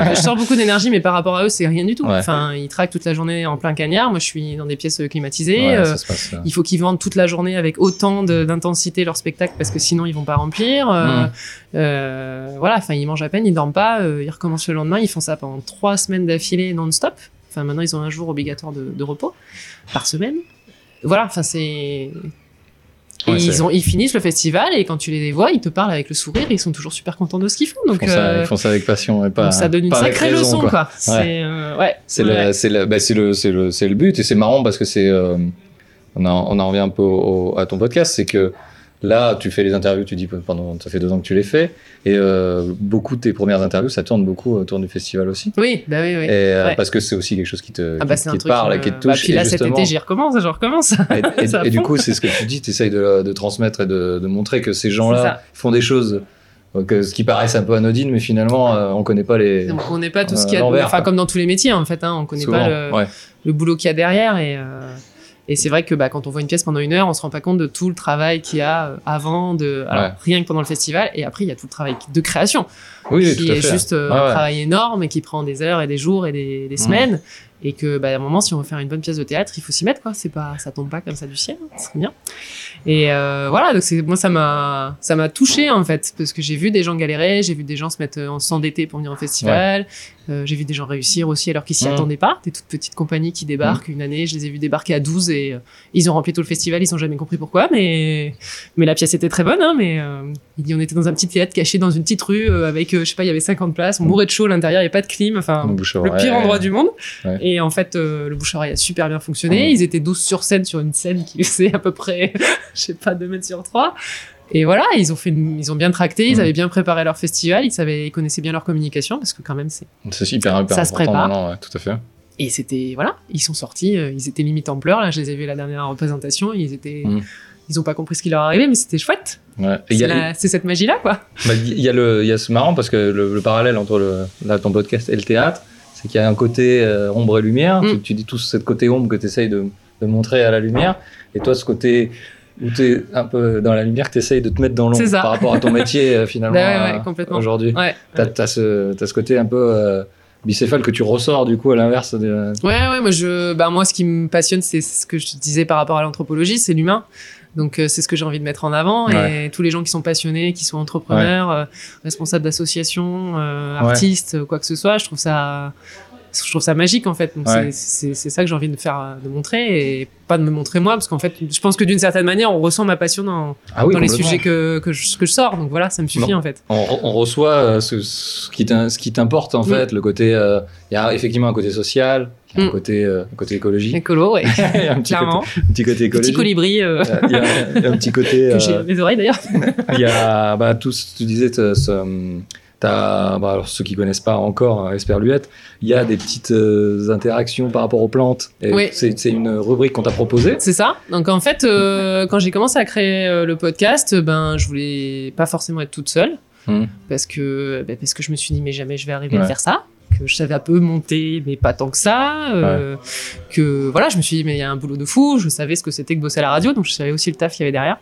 même. Je sors beaucoup d'énergie, mais par rapport à eux, c'est rien du tout.
Ouais.
Enfin, ils traquent toute la journée en plein cagnard. Moi, je suis dans des pièces climatisées.
Ouais,
Euh,
passe. euh,
il faut qu'ils vendent toute la journée avec autant d'intensité leur spectacle parce que sinon ils vont pas remplir. Euh,
Mm.
euh, voilà, enfin ils mangent à peine, ils dorment pas, ils recommencent le lendemain, ils font ça pendant trois semaines d'affilée non-stop. Enfin maintenant ils ont un jour obligatoire de, de repos par semaine. Voilà, enfin c'est. Et
Ouais, c'est-
ils, ont, ils finissent le festival et quand tu les vois, ils te parlent avec le sourire, ils sont toujours super contents de ce qu'ils font.
Ils
Donc,
font, ça,
euh,
ils font ça avec passion et pas.
ça donne une sacrée leçon,
quoi.
quoi. C'est euh, ouais.
C'est
ouais.
le, bah, c'est le, le, le but et c'est marrant parce que c'est, euh, on, en, on en revient un peu au- au- à ton podcast, c'est que là, tu fais les interviews, tu dis pendant, ça fait deux ans que tu les fais et euh, beaucoup de tes premières interviews, ça tourne beaucoup autour du festival aussi.
Oui, bah oui, oui.
Et, euh,
Ouais.
parce que c'est aussi quelque chose qui te,
Ah bah
qui, qui te parle
qui
et qui
me-
te touche.
Bah, puis là
et
cet été j'y recommence, je recommence.
et, et-
Ça
et du coup, c'est ce que tu dis, tu essayes de, de transmettre et de, de montrer que ces gens-là font des choses que, ce qui paraissent un peu anodines, mais finalement, euh, on connaît pas les.
On n'est pas tout ce
Euh,
qu'il y a, enfin comme dans tous les métiers en fait, hein, on connaît
Souvent,
pas le,
ouais.
le boulot qu'il y a derrière et, euh, et c'est vrai que bah, quand on voit une pièce pendant une heure, on se rend pas compte de tout le travail qu'il y a euh, avant, de, alors,
Ouais.
rien que pendant le festival et après il y a tout le travail de création
Oui,
qui
tout à
est
fait.
juste euh, un
ouais.
travail énorme et qui prend des heures et des jours et des, des
Mm.
semaines et que bah, à un moment si on veut faire une bonne pièce de théâtre, il faut s'y mettre quoi, c'est pas ça tombe pas comme ça du ciel, hein, c'est bien. Et euh, voilà, donc c'est moi ça m'a ça m'a touché en fait parce que j'ai vu des gens galérer, j'ai vu des gens se mettre euh, en s'endetter pour venir au festival, euh, j'ai vu des gens réussir aussi alors qu'ils s'y
Mhm.
attendaient pas, des toutes petites compagnies qui débarquent une année, je les ai vus débarquer à 12 et euh, ils ont rempli tout le festival, ils ont jamais compris pourquoi mais mais la pièce était très bonne hein, mais euh, on était dans un petit théâtre caché dans une petite rue euh, avec je sais pas, il y avait 50 places, on mourait de chaud à l'intérieur, il y avait pas de clim, enfin
à
le pire endroit du monde. Et en fait, euh, le bouche à oreille a super bien fonctionné.
Mhm.
Ils étaient 12 sur scène sur une scène qui faisait à peu près, je sais pas, 2 mètres sur 3. Et voilà, ils ont fait, une- ils ont bien tracté, ils
Mhm.
avaient bien préparé leur festival, ils savaient, ils connaissaient bien leur communication parce que quand même c'est.
C'est hyper, hyper
Ça se prépare.
ouais, tout à fait.
Et c'était voilà, ils sont sortis, euh, ils étaient limite en pleurs. Là, je les ai vus à la dernière représentation, ils étaient,
Mhm.
ils ont pas compris ce qui leur arrivait, mais c'était chouette.
Ouais. Y
C'est la- cette magie là, quoi.
Bah, Il y a le, il y a ce marrant parce que le, le parallèle entre le, là, ton podcast et le théâtre, c'est qu'il y a un côté euh, ombre et lumière.
Mm.
Tu, tu dis tout cette côté ombre que tu essayes de, de montrer à la lumière. Et toi, ce côté où tu es un peu dans la lumière, que tu essayes de te mettre dans l'ombre par rapport à ton métier euh, finalement
Bah ouais, ouais,
euh,
complètement.
aujourd'hui.
Ouais.
Tu as, ce, t'as ce côté un peu euh, bicéphale que tu ressors du coup à l'inverse. De...
Ouais, ouais, moi, je, bah, moi, ce qui me passionne, c'est ce que je te disais par rapport à l'anthropologie, c'est l'humain. Donc, euh, c'est ce que j'ai envie de mettre en avant. Et tous les gens qui sont passionnés, qui sont entrepreneurs, euh, responsables d'associations, euh, artistes, quoi que ce soit, je trouve ça je trouve ça magique en fait. Donc
Ouais.
c'est- c'est c'est ça que j'ai envie de faire, euh, de montrer et pas de me montrer moi, parce qu'en fait, je pense que d'une certaine manière, on ressent ma passion dans,
Ah oui,
dans les sujets que, que, je, que je sors. Donc voilà, ça me suffit
Non.
en fait.
On, on reçoit euh, ce, ce qui t'im- ce qui t'importe en
Mm.
fait, le côté. euh, Il y a effectivement un côté social, a un
Mm.
côté, euh, un côté écologie.
Écolo, ouais,
Il y a un petit
clairement.
côté, un petit côté
Petit
écologie.
colibri euh,
Euh, Il y, a, il y a un petit côté.
que
euh,
j'ai les oreilles d'ailleurs.
Il y a bah, tout ce que tu disais, ce- t'as- bah, alors, ceux qui connaissent pas encore euh, Esperluette, il y a des petites euh, interactions par rapport aux plantes.
Oui.
C'est une rubrique qu'on t'a proposée.
C'est ça. Donc en fait, euh, quand j'ai commencé à créer euh, le podcast, ben je voulais pas forcément être toute seule
Hmm.
parce que ben, parce que je me suis dit mais jamais je vais arriver à faire ça. Que je savais un peu monter, mais pas tant que ça. euh, Que voilà, je me suis dit mais il y a un boulot de fou. Je savais ce que c'était que bosser à la radio, donc je savais aussi le taf qu'il y avait derrière.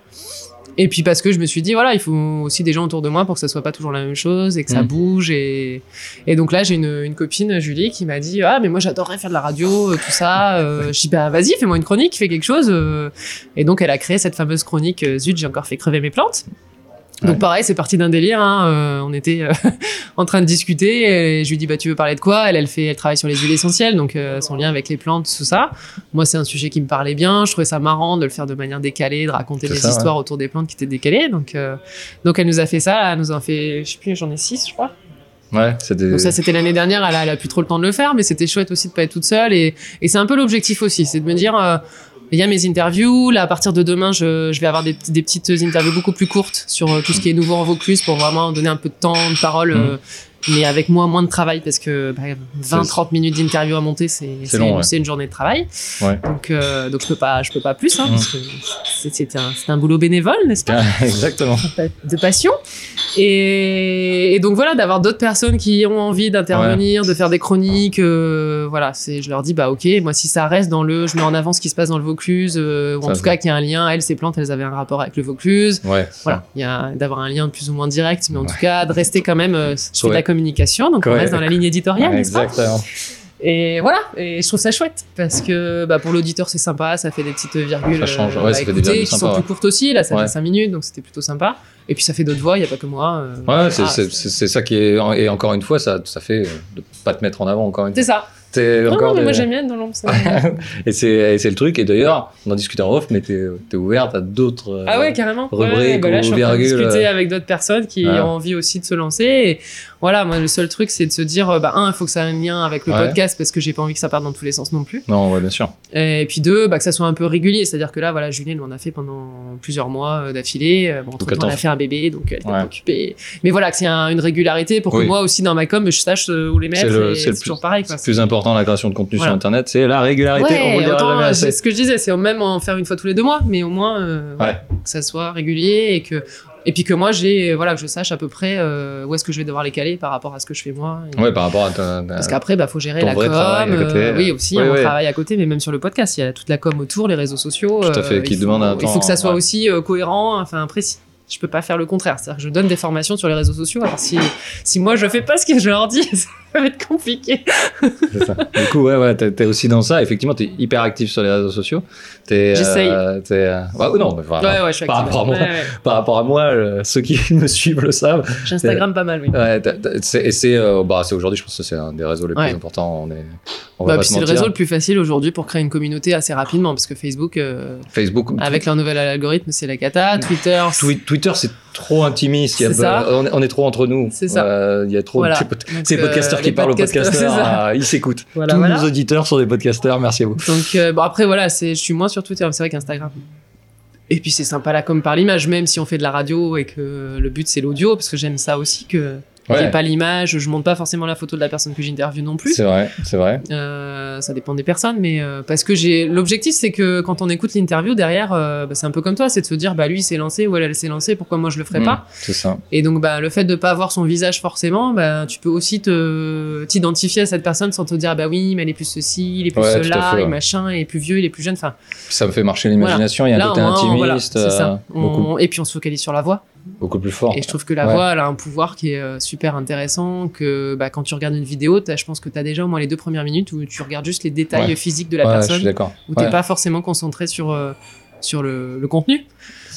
Et puis parce que je me suis dit voilà, il faut aussi des gens autour de moi pour que ça soit pas toujours la même chose et que ça
Mm.
bouge et et donc là j'ai une, une copine Julie qui m'a dit ah mais moi j'adorerais faire de la radio euh, tout ça. Euh, je dis bah vas-y fais-moi une chronique, fais quelque chose. euh. Et donc elle a créé cette fameuse chronique euh, zut j'ai encore fait crever mes plantes. Donc
Ouais.
pareil, c'est parti d'un délire. hein, euh, on était euh, en train de discuter. Et je lui dis bah tu veux parler de quoi? Elle, elle fait, elle travaille sur les huiles essentielles, donc euh, son lien avec les plantes, tout ça. Moi, c'est un sujet qui me parlait bien. Je trouvais ça marrant de le faire de manière décalée, de raconter des
ça,
histoires autour des plantes qui étaient décalées. Donc, donc elle nous a fait ça. Elle nous en fait, je sais plus, j'en ai six, je crois.
Ouais, c'était.
Donc ça, c'était l'année dernière. Elle a, elle a plus trop le temps de le faire, mais c'était chouette aussi de pas être toute seule. Et, et c'est un peu l'objectif aussi, c'est de me dire. euh, il y a mes interviews. Là, à partir de demain, je, je vais avoir des, des petites interviews beaucoup plus courtes sur euh, tout ce qui est nouveau en Vaucluse pour vraiment donner un peu de temps de parole,
Mhm.
Mais avec moins, moins de travail parce que bah,
C'est-
20-30 minutes d'interview à monter, c'est
ouais.
une journée de travail.
Ouais.
Donc, euh, donc je peux pas, je peux pas plus, hein,
Mhm.
parce que c'est- un, boulot bénévole, n'est-ce pas?
Exactement.
de passion. Et, et donc voilà, d'avoir d'autres personnes qui ont envie d'intervenir, de faire des chroniques, euh, voilà, c'est, je leur dis bah ok, moi si ça reste dans le, je mets en avant ce qui se passe dans le Vaucluse, euh, ou en
Ça,
tout cas qu'il y a un lien. Elles, ces plantes, elles avaient un rapport avec le Vaucluse. Voilà, il y a d'avoir un lien plus ou moins direct, mais en tout cas de rester quand même.
Ouais.
la communication, donc on reste dans la ligne éditoriale,
Ouais,
n'est-ce pas
Exactement.
Et voilà, et je trouve ça chouette parce que bah, pour l'auditeur c'est sympa, ça fait des petites virgules
Ça change,
euh,
ouais,
à
ça fait des virgules
qui sont
sympas,
plus courtes aussi. Là, ça
Ouais.
fait 5 minutes, donc c'était plutôt sympa. Et puis ça fait d'autres voix, il y a pas que moi. euh,
Ouais, c'est c'est- c'est- c'est ça qui est. Et encore une fois, ça, ça fait euh, de pas te mettre en avant encore une
C'est
fois.
ça.
T'es
Non,
encore
non, mais
des-
moi j'aime bien être dans l'ombre. ça.
et c'est c'est le truc. Et d'ailleurs, on en discutait en off, mais t'es es ouverte à d'autres.
Ah ouais, carrément. Ouais,
rubrique
ouais, bah là, je suis en train de
ou
discuter avec d'autres personnes qui ont envie aussi de se lancer. Et voilà, moi le seul truc c'est de se dire, euh, bah un, il faut que ça ait un lien avec le
Ouais.
podcast parce que j'ai pas envie que ça parte dans tous les sens non plus.
Non, ouais, bien sûr.
Et puis deux, bah, que ça soit un peu régulier. C'est-à-dire que là, voilà, Julien on a fait pendant plusieurs mois euh, d'affilée. Euh, Bon, entre
Donc,
temps,
t'en
a fait un bébé, donc elle était
Ouais.
occupée. Mais voilà, que c'est un- une régularité pour
Oui.
que moi aussi dans ma com, je sache où les mettre.
C'est
toujours
plus,
pareil. Quoi.
le plus important la création de contenu
Voilà.
sur Internet, c'est la régularité. on
Ouais, c'est ce que je disais, c'est même en faire une fois tous les deux mois, mais au moins euh,
Ouais.
que ça soit régulier et que et puis que moi j'ai voilà que je sache à peu près euh, où est-ce que je vais devoir les caler par rapport à ce que je fais moi. Et-
Ouais, par rapport à ta. ta-
Parce qu'après, bah, faut gérer
ton
la com.
côté.
euh, oui, aussi,
Ouais,
on
ouais.
travaille à côté, mais même sur le podcast, il y a toute la com autour, les réseaux sociaux.
Tout à fait, qui
faut-
demande un
Il faut
temps,
que ça soit
ouais.
aussi euh, cohérent, enfin précis. Je peux pas faire le contraire. C'est-à-dire que je donne des formations sur les réseaux sociaux. Alors si, si moi je fais pas ce que je leur dis, va être compliqué.
C'est ça. Du coup, ouais, ouais, t'es aussi dans ça. Effectivement, t'es hyper actif sur les réseaux sociaux. T'es, euh,
J'essaye.
euh, bah, non,
Ouais, ouais, je suis
par rapport à moi.
Ouais,
par rapport à moi, euh, ceux qui me suivent le savent.
J'ai Instagram pas mal, oui.
Ouais, c'est, c'est, euh, bah, c'est aujourd'hui, je pense que c'est un des réseaux les plus importants. On est, on va
Bah, c'est le réseau le plus facile aujourd'hui pour créer une communauté assez rapidement parce que Facebook, euh,
Facebook,
avec leur nouvel algorithme, c'est la cata. Twitter,
Twitter, c'est trop intimiste. Il y a on, est, trop entre nous.
C'est ça.
Euh, Il y a trop.
Voilà.
C'est, pod-
Euh,
qui
les
parlent aux
podcasteurs,
ah, ils s'écoutent.
Voilà,
Tous
voilà.
nos auditeurs sont des podcasteurs. Merci à vous.
Donc euh, bon après voilà, je suis moins sur Twitter, mais c'est vrai qu'Instagram. Et puis c'est sympa là comme par l'image, même si on fait de la radio et que le but c'est l'audio, parce que j'aime ça aussi que
Ouais.
pas l'image. Je monte pas forcément la photo de la personne que j'interviewe non plus.
C'est vrai, c'est vrai.
Euh, ça dépend des personnes, mais euh, parce que j'ai l'objectif c'est que quand on écoute l'interview derrière, euh, bah, c'est un peu comme toi, c'est de se dire bah lui il s'est lancé ou elle, elle s'est lancée, pourquoi moi je le ferais
Mm,
pas?
C'est ça.
Et donc, bah, le fait de pas avoir son visage forcément, bah, tu peux aussi te t'identifier à cette personne sans te dire, ah bah oui, mais elle est plus ceci, il est plus
Ouais,
cela,
fait, ouais.
et machin, il est plus vieux, il est plus jeune. Enfin,
Ça me fait marcher l'imagination. Il y a un côté intimiste,
voilà, c'est ça. On-
beaucoup,
Et puis, on se focalise sur la voix.
Beaucoup plus fort.
Et je trouve que la
Ouais.
voix, elle a un pouvoir qui est euh, super intéressant. Que bah, quand tu regardes une vidéo, je pense que tu as déjà au moins les deux premières minutes où tu regardes juste les détails
Ouais.
physiques de la
Ouais, je
personne,
suis d'accord.
où t'es
Ouais.
pas forcément concentré sur. euh, sur le, le contenu.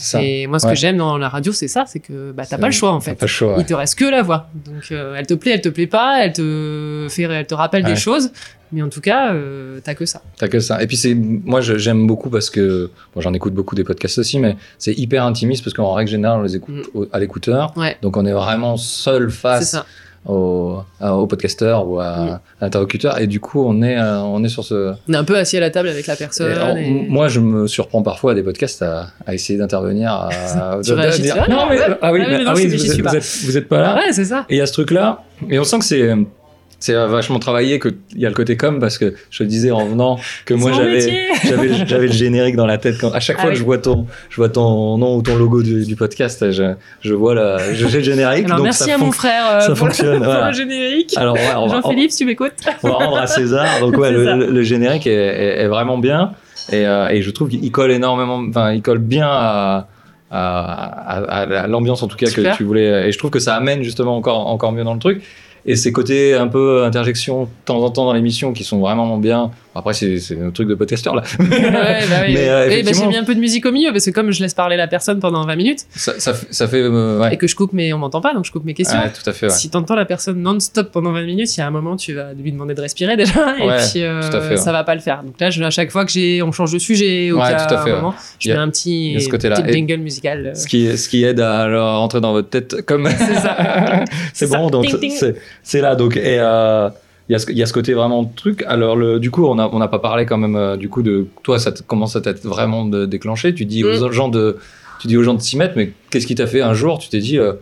Ça.
Et moi, ce
Ouais.
que j'aime dans la radio, c'est ça, c'est que bah, t'as pas le choix en fait.
Pas le choix. ouais.
Il te reste que la voix. Donc, euh, elle te plaît, elle te plaît pas, elle te fait, elle te rappelle
Ouais.
des choses, mais en tout cas, euh, t'as que ça.
T'as que ça. Et puis c'est, moi j'aime beaucoup parce que, bon, j'en écoute beaucoup des podcasts aussi, mais c'est hyper intimiste parce qu'en règle générale on les écoute au- à l'écouteur. Donc on est vraiment seul
C'est
face
ça.
au, à- au podcasteur ou à, l'interlocuteur. Et du coup on est, euh, on est sur ce.
On est un peu assis à la table avec la personne.
Et
et-
Moi je me surprends parfois à des podcasts à, à essayer d'intervenir. À,
Tu
dire, non mais ah oui,
Ah oui,
mais-
mais non,
ah oui,
j'y
vous,
suis
êtes,
pas.
vous êtes- vous êtes pas là.
Ouais, c'est ça.
Et il y a ce truc-là, et on sent que c'est c'est vachement travaillé, qu'il y a le côté com, parce que je te disais en venant que moi j'avais le générique dans la tête. Quand, à chaque
Ah
fois
oui.
que je vois ton je vois ton nom ou ton logo du, du podcast, je, je vois la j'ai le générique.
Alors
donc
merci
ça
à mon frère euh,
ça
pour, le-
fonctionne,
pour
voilà.
le générique.
Alors ouais,
Jean-Philippe, si tu m'écoutes.
on va rendre à César. Donc ouais, le, le- le générique est, est- est vraiment bien et, euh, et je trouve qu'il colle énormément. Enfin, il colle bien à à, à- à l'ambiance en tout cas
Super.
que tu voulais. Et je trouve que ça amène justement encore encore mieux dans le truc. Et ces côtés un peu interjections de temps en temps dans l'émission qui sont vraiment bien. Après, c'est un truc de podcasteur là.
ouais, bah oui.
Mais, euh,
Oui, bah,
effectivement-
j'ai mis un peu de musique au milieu parce que comme je laisse parler la personne pendant 20 minutes
ça, ça, fait- ça fait. euh, ouais.
et que je coupe mais on m'entend pas donc je coupe mes questions.
Tout à fait. Ouais.
Si t'entends la personne non-stop pendant 20 minutes, il y a un moment tu vas lui demander de respirer déjà et puis euh,
fait,
ça va pas le faire. Donc là, je, à chaque fois que j'ai, on change de sujet
tout à fait,
un moment, je mets un petit,
ce
petit
Et-
jingle musical. euh.
Ce qui, ce qui aide à alors, rentrer dans votre tête comme
C'est ça.
c'est bon
ça.
donc. C'est là donc et euh, il y a ce il y a ce côté vraiment de truc. Alors le du coup on n'a pas parlé quand même euh, du coup de toi ça commence à t'être vraiment de, déclenché? Tu dis aux
Mm.
gens de tu dis aux gens de s'y mettre mais qu'est-ce qui t'a fait un jour tu t'es dit euh,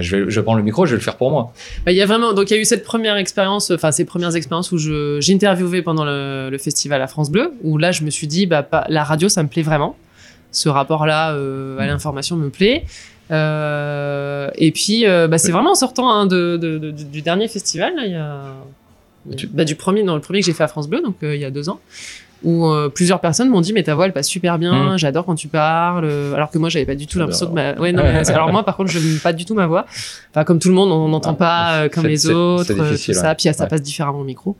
je vais je vais prendre le micro je vais le faire pour moi?
Bah, Il y a vraiment, donc il y a eu cette première expérience, enfin ces premières expériences où j'interviewais pendant le, le festival à France Bleu, où là je me suis dit bah pas- la radio ça me plaît vraiment, ce rapport-là euh, à l'information me plaît. Euh, et puis euh, bah, c'est vraiment en sortant hein, de, de- de- du dernier festival, là, il y a, il y a-
Tu-
bah, du premier, dans le premier que j'ai fait à France Bleu, donc euh, il y a deux ans. Où euh, plusieurs personnes m'ont dit mais ta voix elle passe super bien,
Mm.
j'adore quand tu parles, alors que moi j'avais pas du tout l'impression que ma ouais non mais- alors moi par contre je n'aime pas du tout ma voix, enfin comme tout le monde on n'entend
Ah,
pas euh, comme les autres, tout ça,
ouais.
puis ça passe différemment au micro.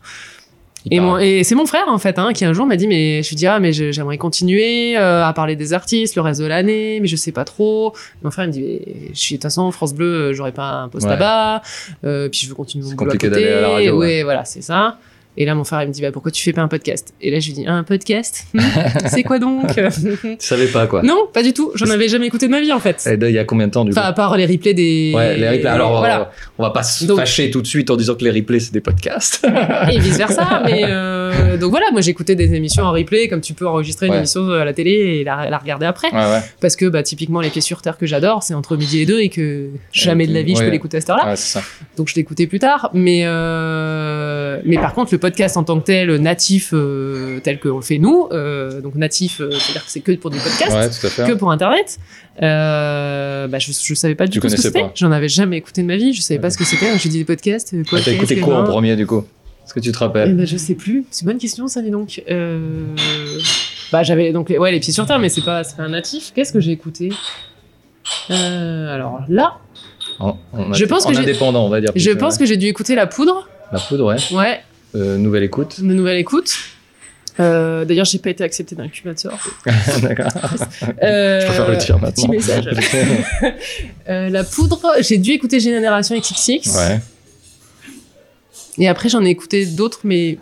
Et, et c'est mon frère en fait hein, qui un jour m'a dit mais je lui dis ah mais j'aimerais continuer euh, à parler des artistes le reste de l'année mais je sais pas trop. Mon frère il me dit mais je suis de toute façon France Bleu euh, j'aurais pas un poste
Ouais.
là-bas euh, puis je veux continuer mon boulot à côté.
à la radio,
ouais.
ouais.
voilà c'est ça. Et là mon frère il me dit bah pourquoi tu fais pas un podcast? Et là je lui dis un podcast? Hmm, c'est quoi donc?
Tu savais pas quoi
Non pas du tout j'en avais jamais écouté de ma vie en fait.
et là, il y a combien de temps du coup?
Enfin à part les replays des.
ouais les replays alors
voilà.
on va pas se
Donc-
fâcher tout de suite en disant que les replays c'est des podcasts
et vice versa. Mais euh, donc voilà, moi j'écoutais des émissions en replay, comme tu peux enregistrer une
Ouais.
émission à la télé et la, la regarder après.
ouais ouais
Parce que bah, typiquement, Les Pieds sur Terre que j'adore, c'est entre midi et deux et que jamais de la vie je peux l'écouter à cette heure-là. Donc je l'écoutais plus tard. Mais, euh, mais par contre, le podcast en tant que tel, natif, euh, tel qu'on le fait nous, euh, donc natif, euh, c'est-à-dire que c'est que pour du podcast.
ouais tout à fait
Que pour internet, euh, bah, je, je savais pas du tout ce que c'était. J'en avais jamais écouté de ma vie. Je savais pas ce que c'était. J'ai dit des podcasts. euh, Quoi,
Ah, t'as écouté quoi en premier du coup? Que tu te
Eh
rappelles
ben, je sais plus. C'est une bonne question, ça, dis donc. Euh... Bah, j'avais donc les- ouais, les pieds sur terre, mais c'est pas, c'est pas un natif. Qu'est-ce que j'ai écouté? Euh, Alors là,
En, en
Je pense que
en
j'ai-
indépendant, on va dire.
je pense
ouais.
que j'ai dû écouter La Poudre.
La poudre, ouais.
Ouais,
Euh, nouvelle écoute.
de nouvelle écoute. Euh, D'ailleurs, j'ai pas été accepté dans l'incubateur.
D'accord.
Euh,
Je préfère le dire maintenant.
Petit message. Euh, la Poudre, j'ai dû écouter Génération XXX.
ouais.
Et après, j'en ai écouté d'autres, mais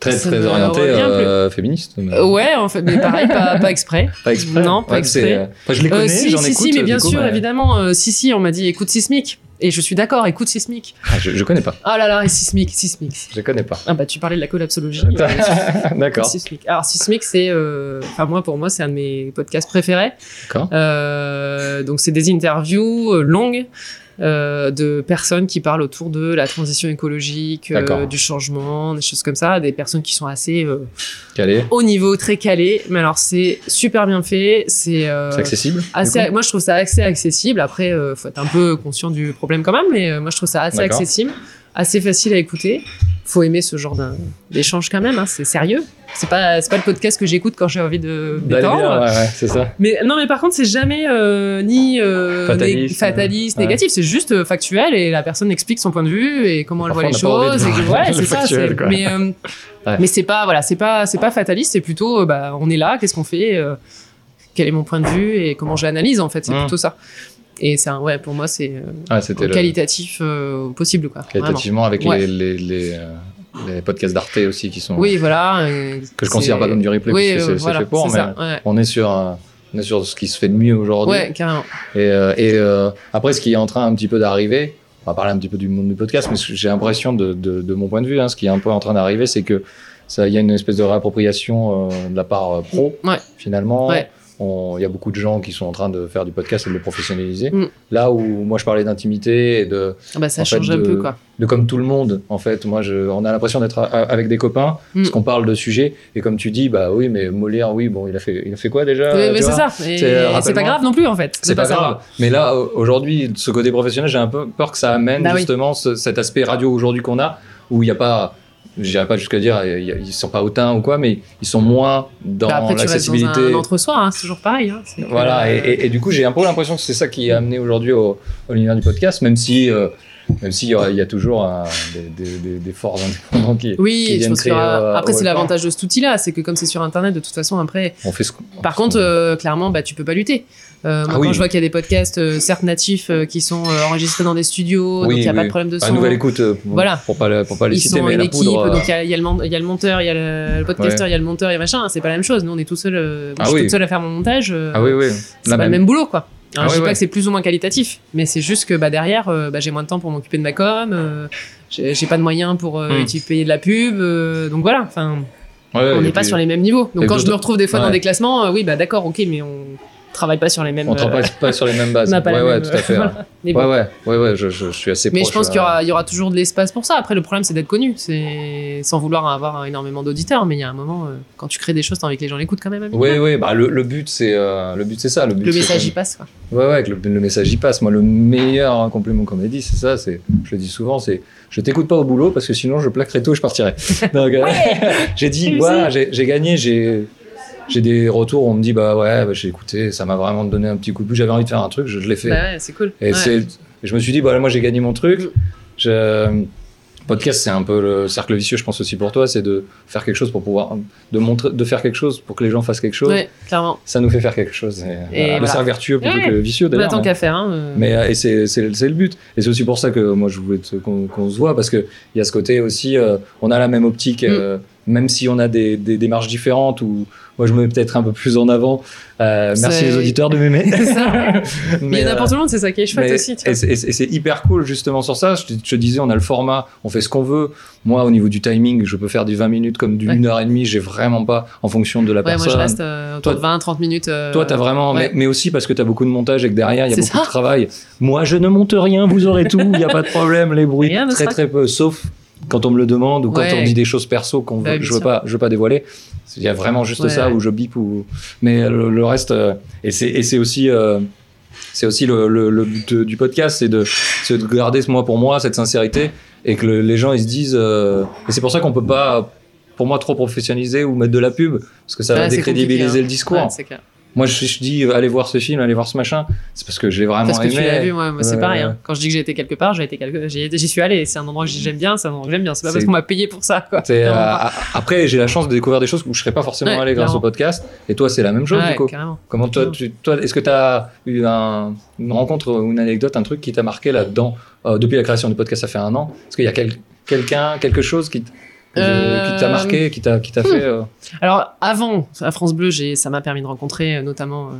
Très, très orienté euh, féministe. mais-
euh, ouais, en fait, mais pareil, pas, pas exprès.
Pas exprès.
Non, pas
Ouais,
exprès.
euh, enfin, je les
Euh,
connais,
si,
j'en
si,
écoute.
si, mais bien
coup,
sûr,
mais-
évidemment. euh, si, si, on m'a dit écoute Sismic. Et je suis d'accord, écoute Sismic.
Ah, je, je connais pas.
Ah là là, et Sismic, Sismic.
Je connais pas.
Ah bah tu parlais de la collapsologie. euh,
D'accord.
Sismic. Alors Sismic, c'est, euh, enfin moi pour moi c'est un de mes podcasts préférés.
D'accord.
Euh, donc c'est des interviews euh, longues euh, de personnes qui parlent autour de la transition écologique, euh, du changement, des choses comme ça, des personnes qui sont assez euh,
Calé.
haut niveau, très calées. Mais alors c'est super bien fait, c'est euh,
accessible.
assez, moi je trouve ça assez accessible. Après, euh, faut être un peu conscient du problème quand même, mais euh, moi je trouve ça assez accessible, assez facile à écouter. Faut aimer ce genre d'échange quand même. hein, c'est sérieux. C'est pas, c'est pas le podcast que j'écoute quand j'ai envie de détendre.
bien, ouais, ouais, c'est ça.
Mais non, mais par contre, c'est jamais euh, ni euh,
Fataliste,
né- fataliste,
ouais.
négatif. C'est juste euh, factuel et la personne explique son point de vue et comment elle voit les choses. Et ouais, c'est ça.
factuel.
Mais, euh. Mais c'est pas, voilà, c'est pas, c'est pas fataliste. C'est plutôt, bah, on est là, qu'est-ce qu'on fait, quel est mon point de vue et comment je l'analyse en fait. C'est
Mm.
plutôt ça. Et un, ouais, pour moi, c'est euh,
c'était le-
qualitatif euh, possible, quoi. Vraiment.
qualitativement avec
Ouais.
les, les, les, euh, les podcasts d'Arte aussi qui sont.
Oui, voilà.
Que je considère
c'est-
pas comme du replay,
Oui,
parce que c'est-
voilà,
fait pour, mais-
ça, ouais.
On est sur. un- on est sur ce qui se fait de mieux aujourd'hui.
Ouais, carrément.
Et, euh, et euh, après, ce qui est en train un petit peu d'arriver, on va parler un petit peu du monde du podcast, mais j'ai l'impression de, de, de mon point de vue, hein, ce qui est un peu en train d'arriver, c'est que ça, il y a une espèce de réappropriation euh, de la part pro,
Ouais.
finalement.
Ouais.
Il y a beaucoup de gens qui sont en train de faire du podcast et de le professionnaliser.
Mm.
Là où moi je parlais d'intimité et de,
Ah bah, ça
fait,
change un
de-
peu, quoi.
de comme tout le monde, en fait, moi je, on a l'impression d'être avec des copains,
Mm.
parce qu'on parle de sujets, et comme tu dis, bah oui, mais Molière, oui, bon, il a fait, il a fait quoi déjà
Oui, c'est ça.
C'est,
pas grave non plus, en fait.
c'est pas,
ça.
grave. Mais là, au- aujourd'hui, ce côté professionnel, j'ai un peu peur que ça amène
Bah oui.
justement ce- cet aspect radio aujourd'hui qu'on a, où il n'y a pas, j'irai pas jusqu'à dire, y ils sont pas hautains ou quoi, mais ils sont moins dans
Bah,
l'accessibilité.
entre-soi, hein, c'est toujours pareil. Hein. Que,
Voilà, et,
euh,
et- et du coup, j'ai un peu l'impression que c'est ça qui est amené aujourd'hui au, au l'univers du podcast, même si, euh, même s'il y, a- il y a toujours un- des, des- des- des forts indépendants qui,
Oui,
qui
je
viennent
y
créer. euh,
après c'est l'avantage de cet outil-là, c'est que comme c'est sur Internet, de toute façon après.
On fait ce qu'on-
Par contre, euh, clairement, bah tu peux pas lutter. Euh, moi,
Ah
quand
oui.
je vois qu'il y a des podcasts, euh, certes natifs, euh, qui sont euh, enregistrés dans des studios,
Oui,
donc il y a
oui.
pas de problème de son.
nouvelle écoute, pour,
Voilà.
pour pas, le- pour pas les
Ils
citer,
sont
mais
une
la
équipe,
poudre.
donc il y a- il y, a le mon- il y a le monteur, il y a le, le podcasteur, il y a le monteur, il y a machin. C'est pas la même chose. Nous, on est tout seul. moi,
Ah
je suis toute seule à faire mon montage.
Ah oui, oui.
c'est pas le
même-
boulot, quoi. Alors,
Ah
je dis pas que c'est plus ou moins qualitatif, mais c'est juste que bah, derrière, bah, j'ai moins de temps pour m'occuper de ma com, j'ai pas de moyens pour
Hmm.
payer de la pub, donc voilà. Enfin,
Ouais,
on n'est pas
puis-
sur les mêmes niveaux. Donc quand je me retrouve des fois dans des classements, oui, bah d'accord, ok, mais on travaille pas sur les mêmes.
On travaille
euh,
pas sur les mêmes bases. ouais, ouais,
même,
tout à fait.
euh,
ouais.
voilà. Bon.
Ouais, ouais, ouais, ouais, je, je, je suis assez
Mais
proche.
je pense qu'il y
euh,
aura, il y aura toujours de l'espace pour ça. Après, le problème, c'est d'être connu. C'est sans vouloir avoir énormément d'auditeurs, mais il y a un moment, euh, quand tu crées des choses, t'as envie que les gens l'écoutent quand même.
Oui, oui, bah le, le but c'est euh, le but c'est ça. Le, but,
Le message y passe. Quoi.
Ouais, ouais, que le, le message y passe. Moi, le meilleur hein, compliment qu'on m'ait dit, c'est ça. C'est, je le dis souvent, c'est, je t'écoute pas au boulot parce que sinon je plaquerai tôt et je partirai. Donc, euh, j'ai dit, voilà, j'ai, j'ai gagné, j'ai, j'ai des retours. On me dit, bah ouais, bah, j'ai écouté, ça m'a vraiment donné un petit coup de pouce. J'avais envie de faire un truc, je, je l'ai fait.
Bah ouais, c'est cool.
Et
Ouais.
et je me suis dit, bah moi j'ai gagné mon truc. Je, podcast, c'est un peu le cercle vicieux, je pense aussi pour toi, c'est de faire quelque chose pour pouvoir, de montrer, de faire quelque chose pour que les gens fassent quelque chose.
Ouais, clairement.
Ça nous fait faire quelque chose. Et, voilà, Le
voilà.
cercle vertueux plutôt
Ouais.
que vicieux
Bah,
d'ailleurs.
tant
mais-
qu'à faire. Hein, euh,
mais euh, et c'est le but. Et c'est aussi pour ça que moi je voulais qu'on se voit parce que il y a ce côté aussi, euh, on a la même optique,
Mm.
euh, même si on a des, des démarches différentes ou moi je me mets peut-être un peu plus en avant. Euh, merci les auditeurs de m'aimer.
Mais il y en a
euh,
pour tout le monde, c'est ça qui est chouette aussi. tu vois.
et c'est- hyper cool justement sur ça. Je te, je te disais, on a le format, on fait ce qu'on veut. Moi, au niveau du timing, je peux faire du 20 minutes comme du
Ouais.
1 heure et demie. J'ai vraiment pas en fonction de la
Ouais, moi
personne.
je reste euh, autour
Toi-
de 20-30 minutes. euh,
Toi, t'as vraiment,
ouais.
mais, mais aussi parce que t'as beaucoup de montage et que derrière, il y a beaucoup
ça.
de travail. Moi, je ne monte rien, vous aurez tout, il n'y a pas de problème, les bruits,
Rien
très très peu, sauf quand on me le demande ou quand
Ouais.
on dit des choses perso qu'on veut, je veux
sûr.
pas, je veux pas dévoiler. Il y a vraiment juste
Ouais,
ça où je bip ou, mais le, le reste, euh, et c'est, aussi, euh, c'est aussi le, le, le but du podcast, c'est de, garder ce moi pour moi, cette sincérité, et que le- les gens ils se disent, euh, et c'est pour ça qu'on peut pas, pour moi, trop professionnaliser ou mettre de la pub, parce que ça va décrédibiliser
hein.
le discours.
Clair.
Moi, je, je dis, allez voir ce film, allez voir ce machin. C'est parce que je l'ai vraiment
Parce que
aimé.
tu l'as vu, moi, moi, c'est
Ouais,
pareil.
ouais.
hein. Quand je dis que j'ai été quelque part, j'ai été quelque... j'y suis allé. C'est un endroit que j'aime bien, c'est un endroit que j'aime bien. C'est pas parce qu'on m'a payé pour ça, quoi.
Euh, après, j'ai la chance de découvrir des choses où je serais pas forcément
Ouais,
allé grâce
clairement.
au podcast. Et toi, c'est la même chose,
Ouais,
du coup.
carrément.
Comment toi,
Ouais.
tu, toi, est-ce que tu as eu un- une rencontre ou une anecdote, un truc qui t'a marqué là-dedans euh, depuis la création du podcast, ça fait un an? Est-ce qu'il y a quel- quelqu'un, quelque chose qui,
Euh,
qui t'a marqué, qui t'a, qui t'a fait euh,
Alors, avant, à France Bleu, j'ai, ça m'a permis de rencontrer euh, notamment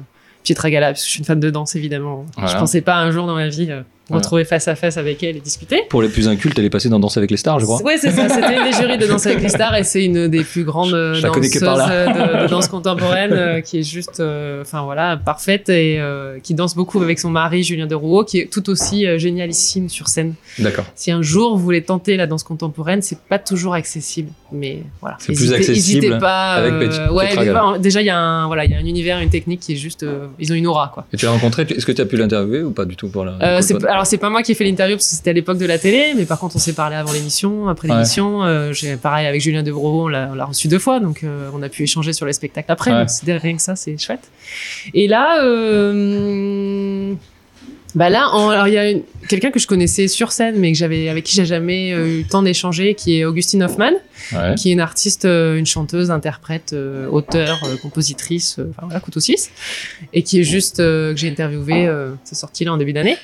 Pietra Gala, parce que je suis une fan de danse, évidemment.
Voilà.
Je pensais pas un jour dans ma vie
Voilà.
retrouver face à face avec elle et discuter.
Pour les plus incultes, elle est passée dans Danse avec les stars, je crois.
Ouais, c'est ça. C'était une des jurys de Danse avec les stars et c'est une des plus grandes
Je
danseuses de, de danse contemporaine euh, qui est juste, euh, enfin voilà, parfaite et euh, qui danse beaucoup avec son mari Julien de Rouault, qui est tout aussi génialissime sur scène.
D'accord.
Si un jour vous voulez tenter la danse contemporaine, c'est pas toujours accessible, mais voilà.
C'est plus accessible
hésitez pas.
avec Pet-
ouais, pas- déjà il y a un voilà, il y a un univers, une technique qui est juste, ils ont une aura quoi.
Et tu l'as rencontré, est-ce que tu as pu l'interviewer ou pas du tout pour la.
Alors c'est pas moi qui ai fait l'interview parce que c'était à l'époque de la télé, mais par contre on s'est parlé avant l'émission, après
Ouais.
l'émission. euh, j'ai pareil avec Julien Debro, on l'a reçu deux fois, donc euh, on a pu échanger sur les spectacles après.
Ouais.
Donc rien que ça, c'est chouette. Et là, euh, Bah là, en- alors il y a quelqu'un que je connaissais sur scène, mais que j'avais avec qui j'ai jamais eu le temps d'échanger, qui est Augustine Hoffman,
Ouais.
qui est une artiste, une chanteuse, interprète, auteure, euh, compositrice, enfin voilà, couteau suisse, et qui est juste que j'ai interviewé, c'est sorti là en début d'année,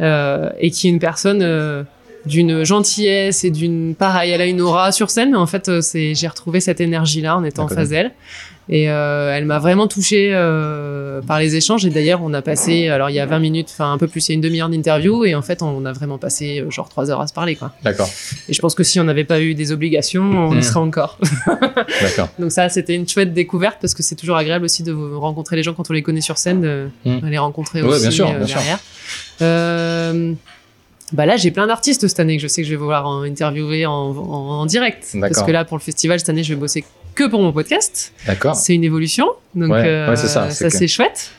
et qui est une personne euh, d'une gentillesse et d'une pareil, elle a une aura sur scène, mais en fait euh, c'est j'ai retrouvé cette énergie là en étant face d'elle. Et euh, elle m'a vraiment touchée euh, par les échanges. Et d'ailleurs, on a passé, alors il y a 20 minutes, enfin un peu plus, il y a une demi-heure d'interview. Et en fait, on a vraiment passé euh, genre 3 heures à se parler. quoi.
D'accord.
Et je pense que si on n'avait pas eu des obligations, on y
Mm.
serait encore.
D'accord.
Donc ça, c'était une chouette découverte parce que c'est toujours agréable aussi de rencontrer les gens quand on les connaît sur scène, de
Mm.
les rencontrer
Ouais,
aussi
bien sûr, bien sûr.
Euh, bah là, j'ai plein d'artistes cette année que je sais que je vais vouloir en interviewer en, en- en direct. Parce que là, pour le festival, cette année, je vais bosser que pour mon podcast.
D'accord.
C'est une évolution. Donc,
Ouais,
euh,
ouais, ça, c'est
chouette.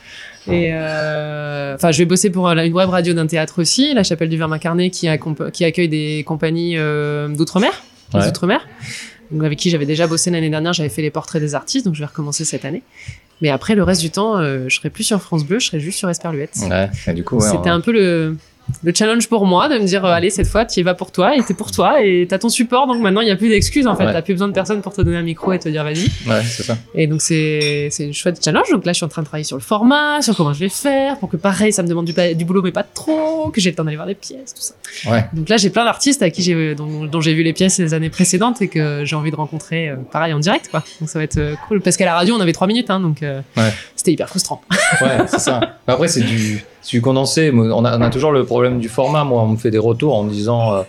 Et euh, enfin, je vais bosser pour la- une web radio d'un théâtre aussi, la Chapelle du Verbe incarné, qui, qui accueille des compagnies euh, d'outre-mer,
Ouais.
outre-mer. Avec qui j'avais déjà bossé l'année dernière, j'avais fait les portraits des artistes, donc je vais recommencer cette année. Mais après, le reste du temps, euh, je serai plus sur France Bleu, je serai juste sur Esperluette.
Ouais. Et du coup, ouais,
C'était
on-
un peu le, le challenge pour moi de me dire, euh, allez, cette fois, tu y vas pour toi et t'es pour toi et t'as ton support, donc maintenant, il n'y a plus d'excuses en fait.
Ouais.
T'as plus besoin de personne pour te donner un micro et te dire vas-y.
Ouais, c'est ça.
Et donc c'est c'est une chouette challenge. Donc là, je suis en train de travailler sur le format, sur comment je vais faire, pour que pareil, ça me demande du, du boulot, mais pas trop, que j'ai le temps d'aller voir les pièces, tout ça.
Ouais.
Donc là, j'ai plein d'artistes à qui j'ai dont, dont j'ai vu les pièces les années précédentes et que j'ai envie de rencontrer, euh, pareil en direct, quoi. Donc ça va être euh, cool parce qu'à la radio, on avait trois minutes, hein, donc euh,
Ouais.
c'était hyper frustrant.
Ouais, c'est ça. Après, c'est du, c'est du condensé. Moi, On a, on a toujours le problème du format. Moi, on me fait des retours en me disant euh,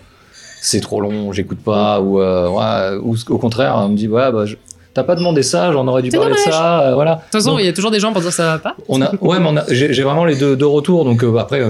c'est trop long, j'écoute pas, ou, euh, ouais, ou au contraire, on me dit ouais, bah, je- t'as pas demandé ça, j'en aurais dû parler de ça. euh, voilà.
De toute façon, il y a toujours des gens pour dire ça va pas.
on a, ouais, mais j'ai vraiment les deux, deux retours. Donc euh, après,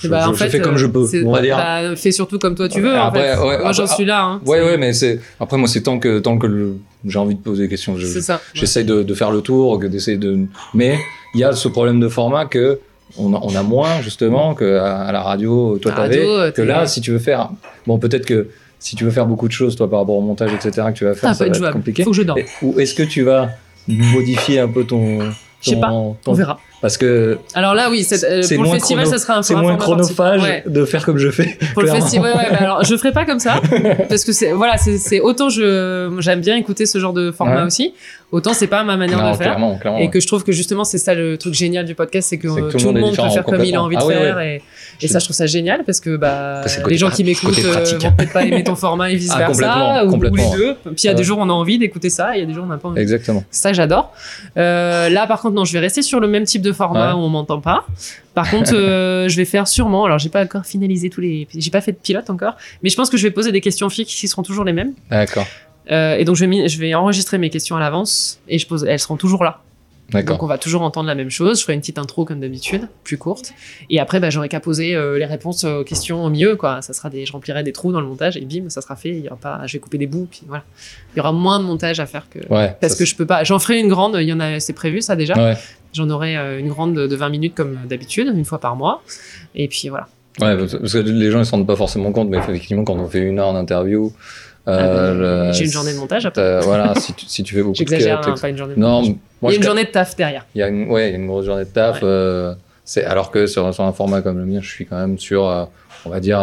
je,
bah,
je-
en
je
fait,
fais comme je peux, on va dire.
Bah, fais surtout comme toi tu veux.
Après,
en fait.
ouais,
moi, j'en suis là. Hein.
Ouais, ouais, mais c'est après moi, c'est tant que tant que le- j'ai envie de poser des questions. Je-. J'essaye de, de faire le tour, que d'essayer de. Mais il y a ce problème de format que on a, on a moins justement que à, à la radio. Toi, t'avais que là, si tu veux faire, bon, peut-être que si tu veux faire beaucoup de choses, toi, par rapport au montage, etc., que tu vas faire,
Ça
va
être
compliqué.
Faut que je dorme.
Et- ou est-ce que tu vas modifier un peu ton,
Je sais
ton-
pas.
ton-
On verra.
Parce que
Alors là, oui, c'est- euh,
C'est
pour le festival,
chrono-
ça sera un
c'est moins chronophage
Ouais.
de faire comme je fais.
Pour le festival, ouais, bah alors je ferai pas comme ça parce que c'est voilà, c'est c'est autant je j'aime bien écouter ce genre de format
Ouais.
aussi, autant c'est pas ma manière
Non,
de faire.
clairement, clairement.
Et que je trouve que justement c'est ça le truc génial du podcast, c'est que,
C'est que
tout, le monde peut faire comme il a envie de.
Ah
faire
ouais,
et, et ça je trouve ça génial parce que bah les gens qui m'écoutent euh, vont peut-être pas aimer ton format et vice
Ah,
versa ou, ou les deux. Puis il y a des jours où on a envie d'écouter ça, et il y a des jours où on n'a pas envie.
Exactement.
Ça j'adore. Euh, là, par contre, non, je vais rester sur le même type de format
Ouais.
où on m'entend pas. Par contre, euh, je vais faire sûrement. Alors, j'ai pas encore finalisé tous les. J'ai pas fait de pilote encore, mais je pense que je vais poser des questions fixes qui seront toujours les mêmes.
D'accord.
Euh, et donc, je vais, mi- je vais enregistrer mes questions à l'avance et je pose. Elles seront toujours là. Donc, on va toujours entendre la même chose. Je ferai une petite intro comme d'habitude, plus courte. Et après, bah, j'aurai qu'à poser euh, les réponses aux questions au mieux, quoi. Ça sera des, je remplirai des trous dans le montage et bim, ça sera fait. Il y aura pas, je vais couper des bouts, puis voilà. Il y aura moins de montage à faire que.
Ouais.
Parce
ça,
que je peux pas. J'en ferai une grande. Il y en a, c'est prévu ça déjà.
Ouais.
J'en aurai euh, une grande de, de 20 minutes comme d'habitude, une fois par mois. Et puis voilà.
Ouais, parce que les gens ils se rendent pas forcément compte, mais effectivement, quand on fait une heure d'interview,
Ah,
euh,
bah,
le-
J'ai une journée de montage après.
voilà, si tu, si tu fais beaucoup de
J'exagère, hein, pas une journée de
Non,
montage.
moi
Il y a une journée de taf derrière.
il y a une, ouais, il y a une grosse journée de taf.
Ouais.
euh, c'est alors que sur, sur un format comme le mien, je suis quand même sur, euh, on va dire,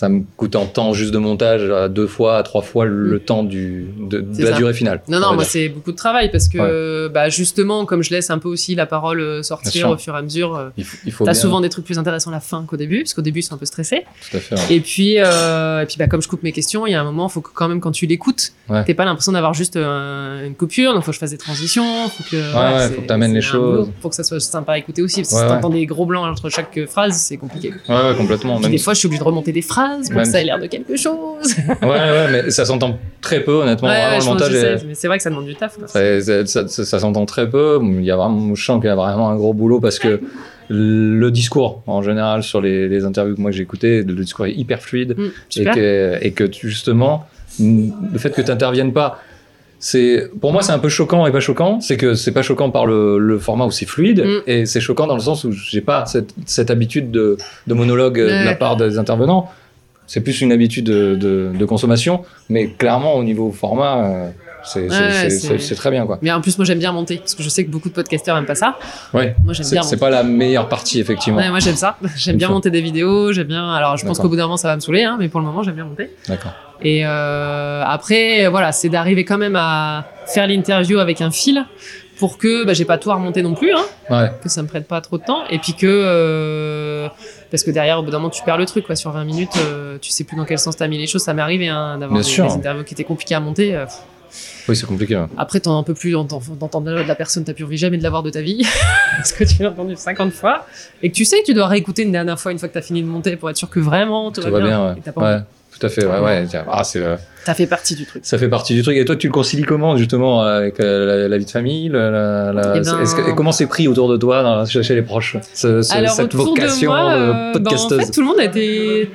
ça me coûte en temps juste de montage à deux fois, à trois fois le
Mm.
temps du, de, la durée finale.
Non,
on
non, moi c'est beaucoup de travail parce que bah, justement, comme je laisse un peu aussi la parole euh, sortir au fur et à mesure, euh,
il il faut
t'as
bien-
souvent des trucs plus intéressants à la fin qu'au début, parce qu'au début c'est un peu stressé.
Tout à fait. ouais.
Et puis, euh, et puis bah, comme je coupe mes questions, il y a un moment, faut que quand même quand tu l'écoutes,
Ouais.
t'aies pas l'impression d'avoir juste une coupure, donc faut que je fasse des transitions, faut que,
ouais,
c'est-
faut que t'amènes les choses.
boulot. faut que ça soit sympa à écouter aussi, parce que si t'entends des gros blancs entre chaque phrase, c'est compliqué.
Ouais, ouais, complètement.
Puis
Même
des fois, je suis obligé de remonter des phrases pour
Même
que ça ait l'air de quelque chose.
Ouais, ouais, mais ça s'entend très peu, honnêtement.
ouais,
vraiment,
ouais,
le
je pense que
montage
je
est-
sais, mais c'est vrai que ça demande du taf. quoi.
Ça, ça- ça- ça- ça s'entend très peu. Il y a vraiment, je sens qu'il y a vraiment un gros boulot parce que le discours, en général, sur les, les interviews que moi j'ai écoutées, le discours est hyper fluide
Mm,
et que, et que tu- justement, le fait que tu n'interviennes pas, c'est, pour moi, c'est un peu choquant et pas choquant. C'est que c'est pas choquant par le, le format où c'est fluide
Mm.
et c'est choquant dans le sens où j'ai pas cette, cette habitude de, de monologue euh, de la part des intervenants. C'est plus une habitude de, de- de consommation, mais clairement au niveau format, euh, C'est
Ouais,
très bien, quoi.
Mais en plus, moi, j'aime bien monter parce que je sais que beaucoup de podcasteurs aiment pas ça.
Ouais.
Moi, j'aime bien
c'est pas la meilleure partie, effectivement.
Ouais, moi, j'aime ça. J'aime bien monter des vidéos. J'aime bien. Alors, je pense qu'au bout d'un moment, ça va me saouler, hein, mais pour le moment, j'aime bien monter.
D'accord.
Et euh, après, voilà, c'est d'arriver quand même à faire l'interview avec un fil pour que bah, j'ai pas tout à remonter non plus, hein,
Ouais.
que ça me prenne pas trop de temps. Et puis que. euh, parce que derrière, au bout d'un moment, tu perds le truc, quoi. Sur 20 minutes, euh, tu sais plus dans quel sens t'as mis les choses. Ça m'est arrivé hein, d'avoir
Bien
des, des interviews qui étaient compliquées à monter. euh,
Oui, c'est compliqué. ouais.
après, t'en peux plus d'entendre d'entendre de la personne, t'as plus envie jamais de la voir de ta vie, parce que tu l'as entendu 50 fois, et que tu sais que tu dois réécouter une dernière fois une fois que t'as fini de monter pour être sûr que vraiment tout,
va bien, ouais.
pas.
Ouais, tout à fait. Ouais, ouais. Tiens, Ah, c'est, euh,
T'as fait partie du truc.
ça fait partie du truc. Et toi, tu le concilies comment, justement, avec euh, la, la vie de famille la, la- la-
Eh ben-
que- et comment c'est pris autour de toi, dans- chez, les proches, ce- ce-
Alors,
cette vocation
de moi, euh, bah, en
podcasteuse?
fait, tout le monde a été.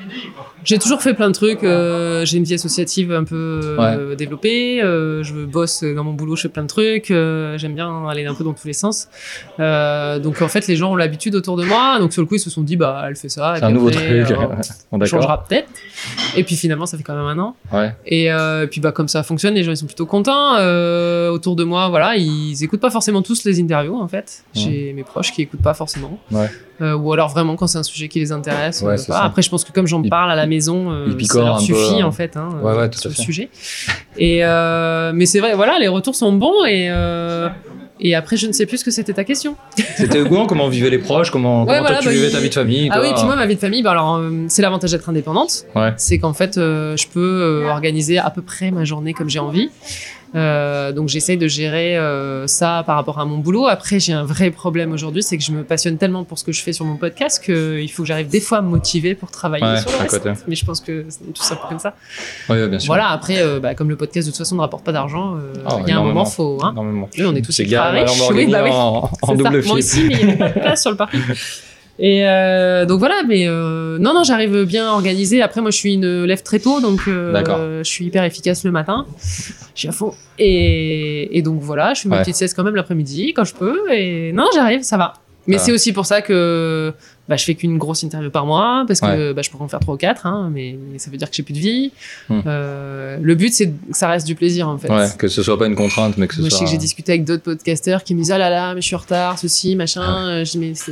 J'ai toujours fait plein de trucs. euh, j'ai une vie associative un peu euh, développée. euh, je bosse dans mon boulot, je fais plein de trucs. euh, J'aime bien aller un peu dans tous les sens. Donc en fait, les gens ont l'habitude autour de moi. Donc sur le coup, ils se sont dit, bah, elle fait ça.
C'est un nouveau
après,
truc.
on changera peut-être. Et puis finalement, ça fait quand même un an.
Ouais.
Et puis bah comme ça fonctionne, les gens ils sont plutôt contents. Autour de moi, voilà, ils écoutent pas forcément tous les interviews en fait. J'ai mes proches qui écoutent pas forcément.
Ouais.
Ou alors vraiment quand c'est un sujet qui les intéresse.
Ouais.
Après, je pense que comme j'en parle à la maison, euh,
ils
ça leur
peu,
suffit
hein.
en fait hein,
Ouais,
euh,
ouais, tout à
sur le
fait.
sujet. Et euh, mais c'est vrai, voilà, les retours sont bons et euh, et après je ne sais plus ce que c'était ta question.
C'était Gouin, comment vivaient les proches, comment,
Ouais,
comment toi tu
bah,
vivais
il-
ta vie de famille.
Ah oui, puis moi ma vie de famille, bah alors euh, c'est l'avantage d'être indépendante. C'est qu'en fait, euh, je peux euh, organiser à peu près ma journée comme j'ai envie. Euh, donc j'essaye de gérer euh, ça par rapport à mon boulot. Après, j'ai un vrai problème aujourd'hui, c'est que je me passionne tellement pour ce que je fais sur mon podcast qu'il faut que j'arrive des fois à me motiver pour travailler
Ouais,
sur le reste.
côté.
Mais je pense que c'est tout ça comme ça.
Ouais, bien sûr.
Voilà, après, euh, bah, comme le podcast de toute façon ne rapporte pas d'argent, euh, il
Ah,
y a un moment, faut... Hein, oui, on est tous ultra riches. Oui, bah oui.
en, en double
Moi aussi, mais il n'y a pas de place sur le parking. Et euh, donc voilà, mais euh, non, non, j'arrive bien organisé. Après, moi, je suis une lève très tôt, donc euh, je suis hyper efficace le matin. Je suis à fond. Et, et donc voilà, je fais ma
Ouais.
petite sieste quand même l'après-midi quand je peux. Et non, j'arrive, ça va. Mais
Ah.
c'est aussi pour ça que bah, je fais qu'une grosse interview par mois, parce que bah, je pourrais en faire trois ou quatre, hein, mais ça veut dire que j'ai plus de vie.
Hmm.
Euh, le but, c'est que ça reste du plaisir, en fait.
Ouais, que ce soit pas une contrainte, mais que ce
Moi, je sais que j'ai discuté avec d'autres podcasters qui me disent Ah là là, mais je suis en retard, ceci, machin. Euh, Je Mais c'est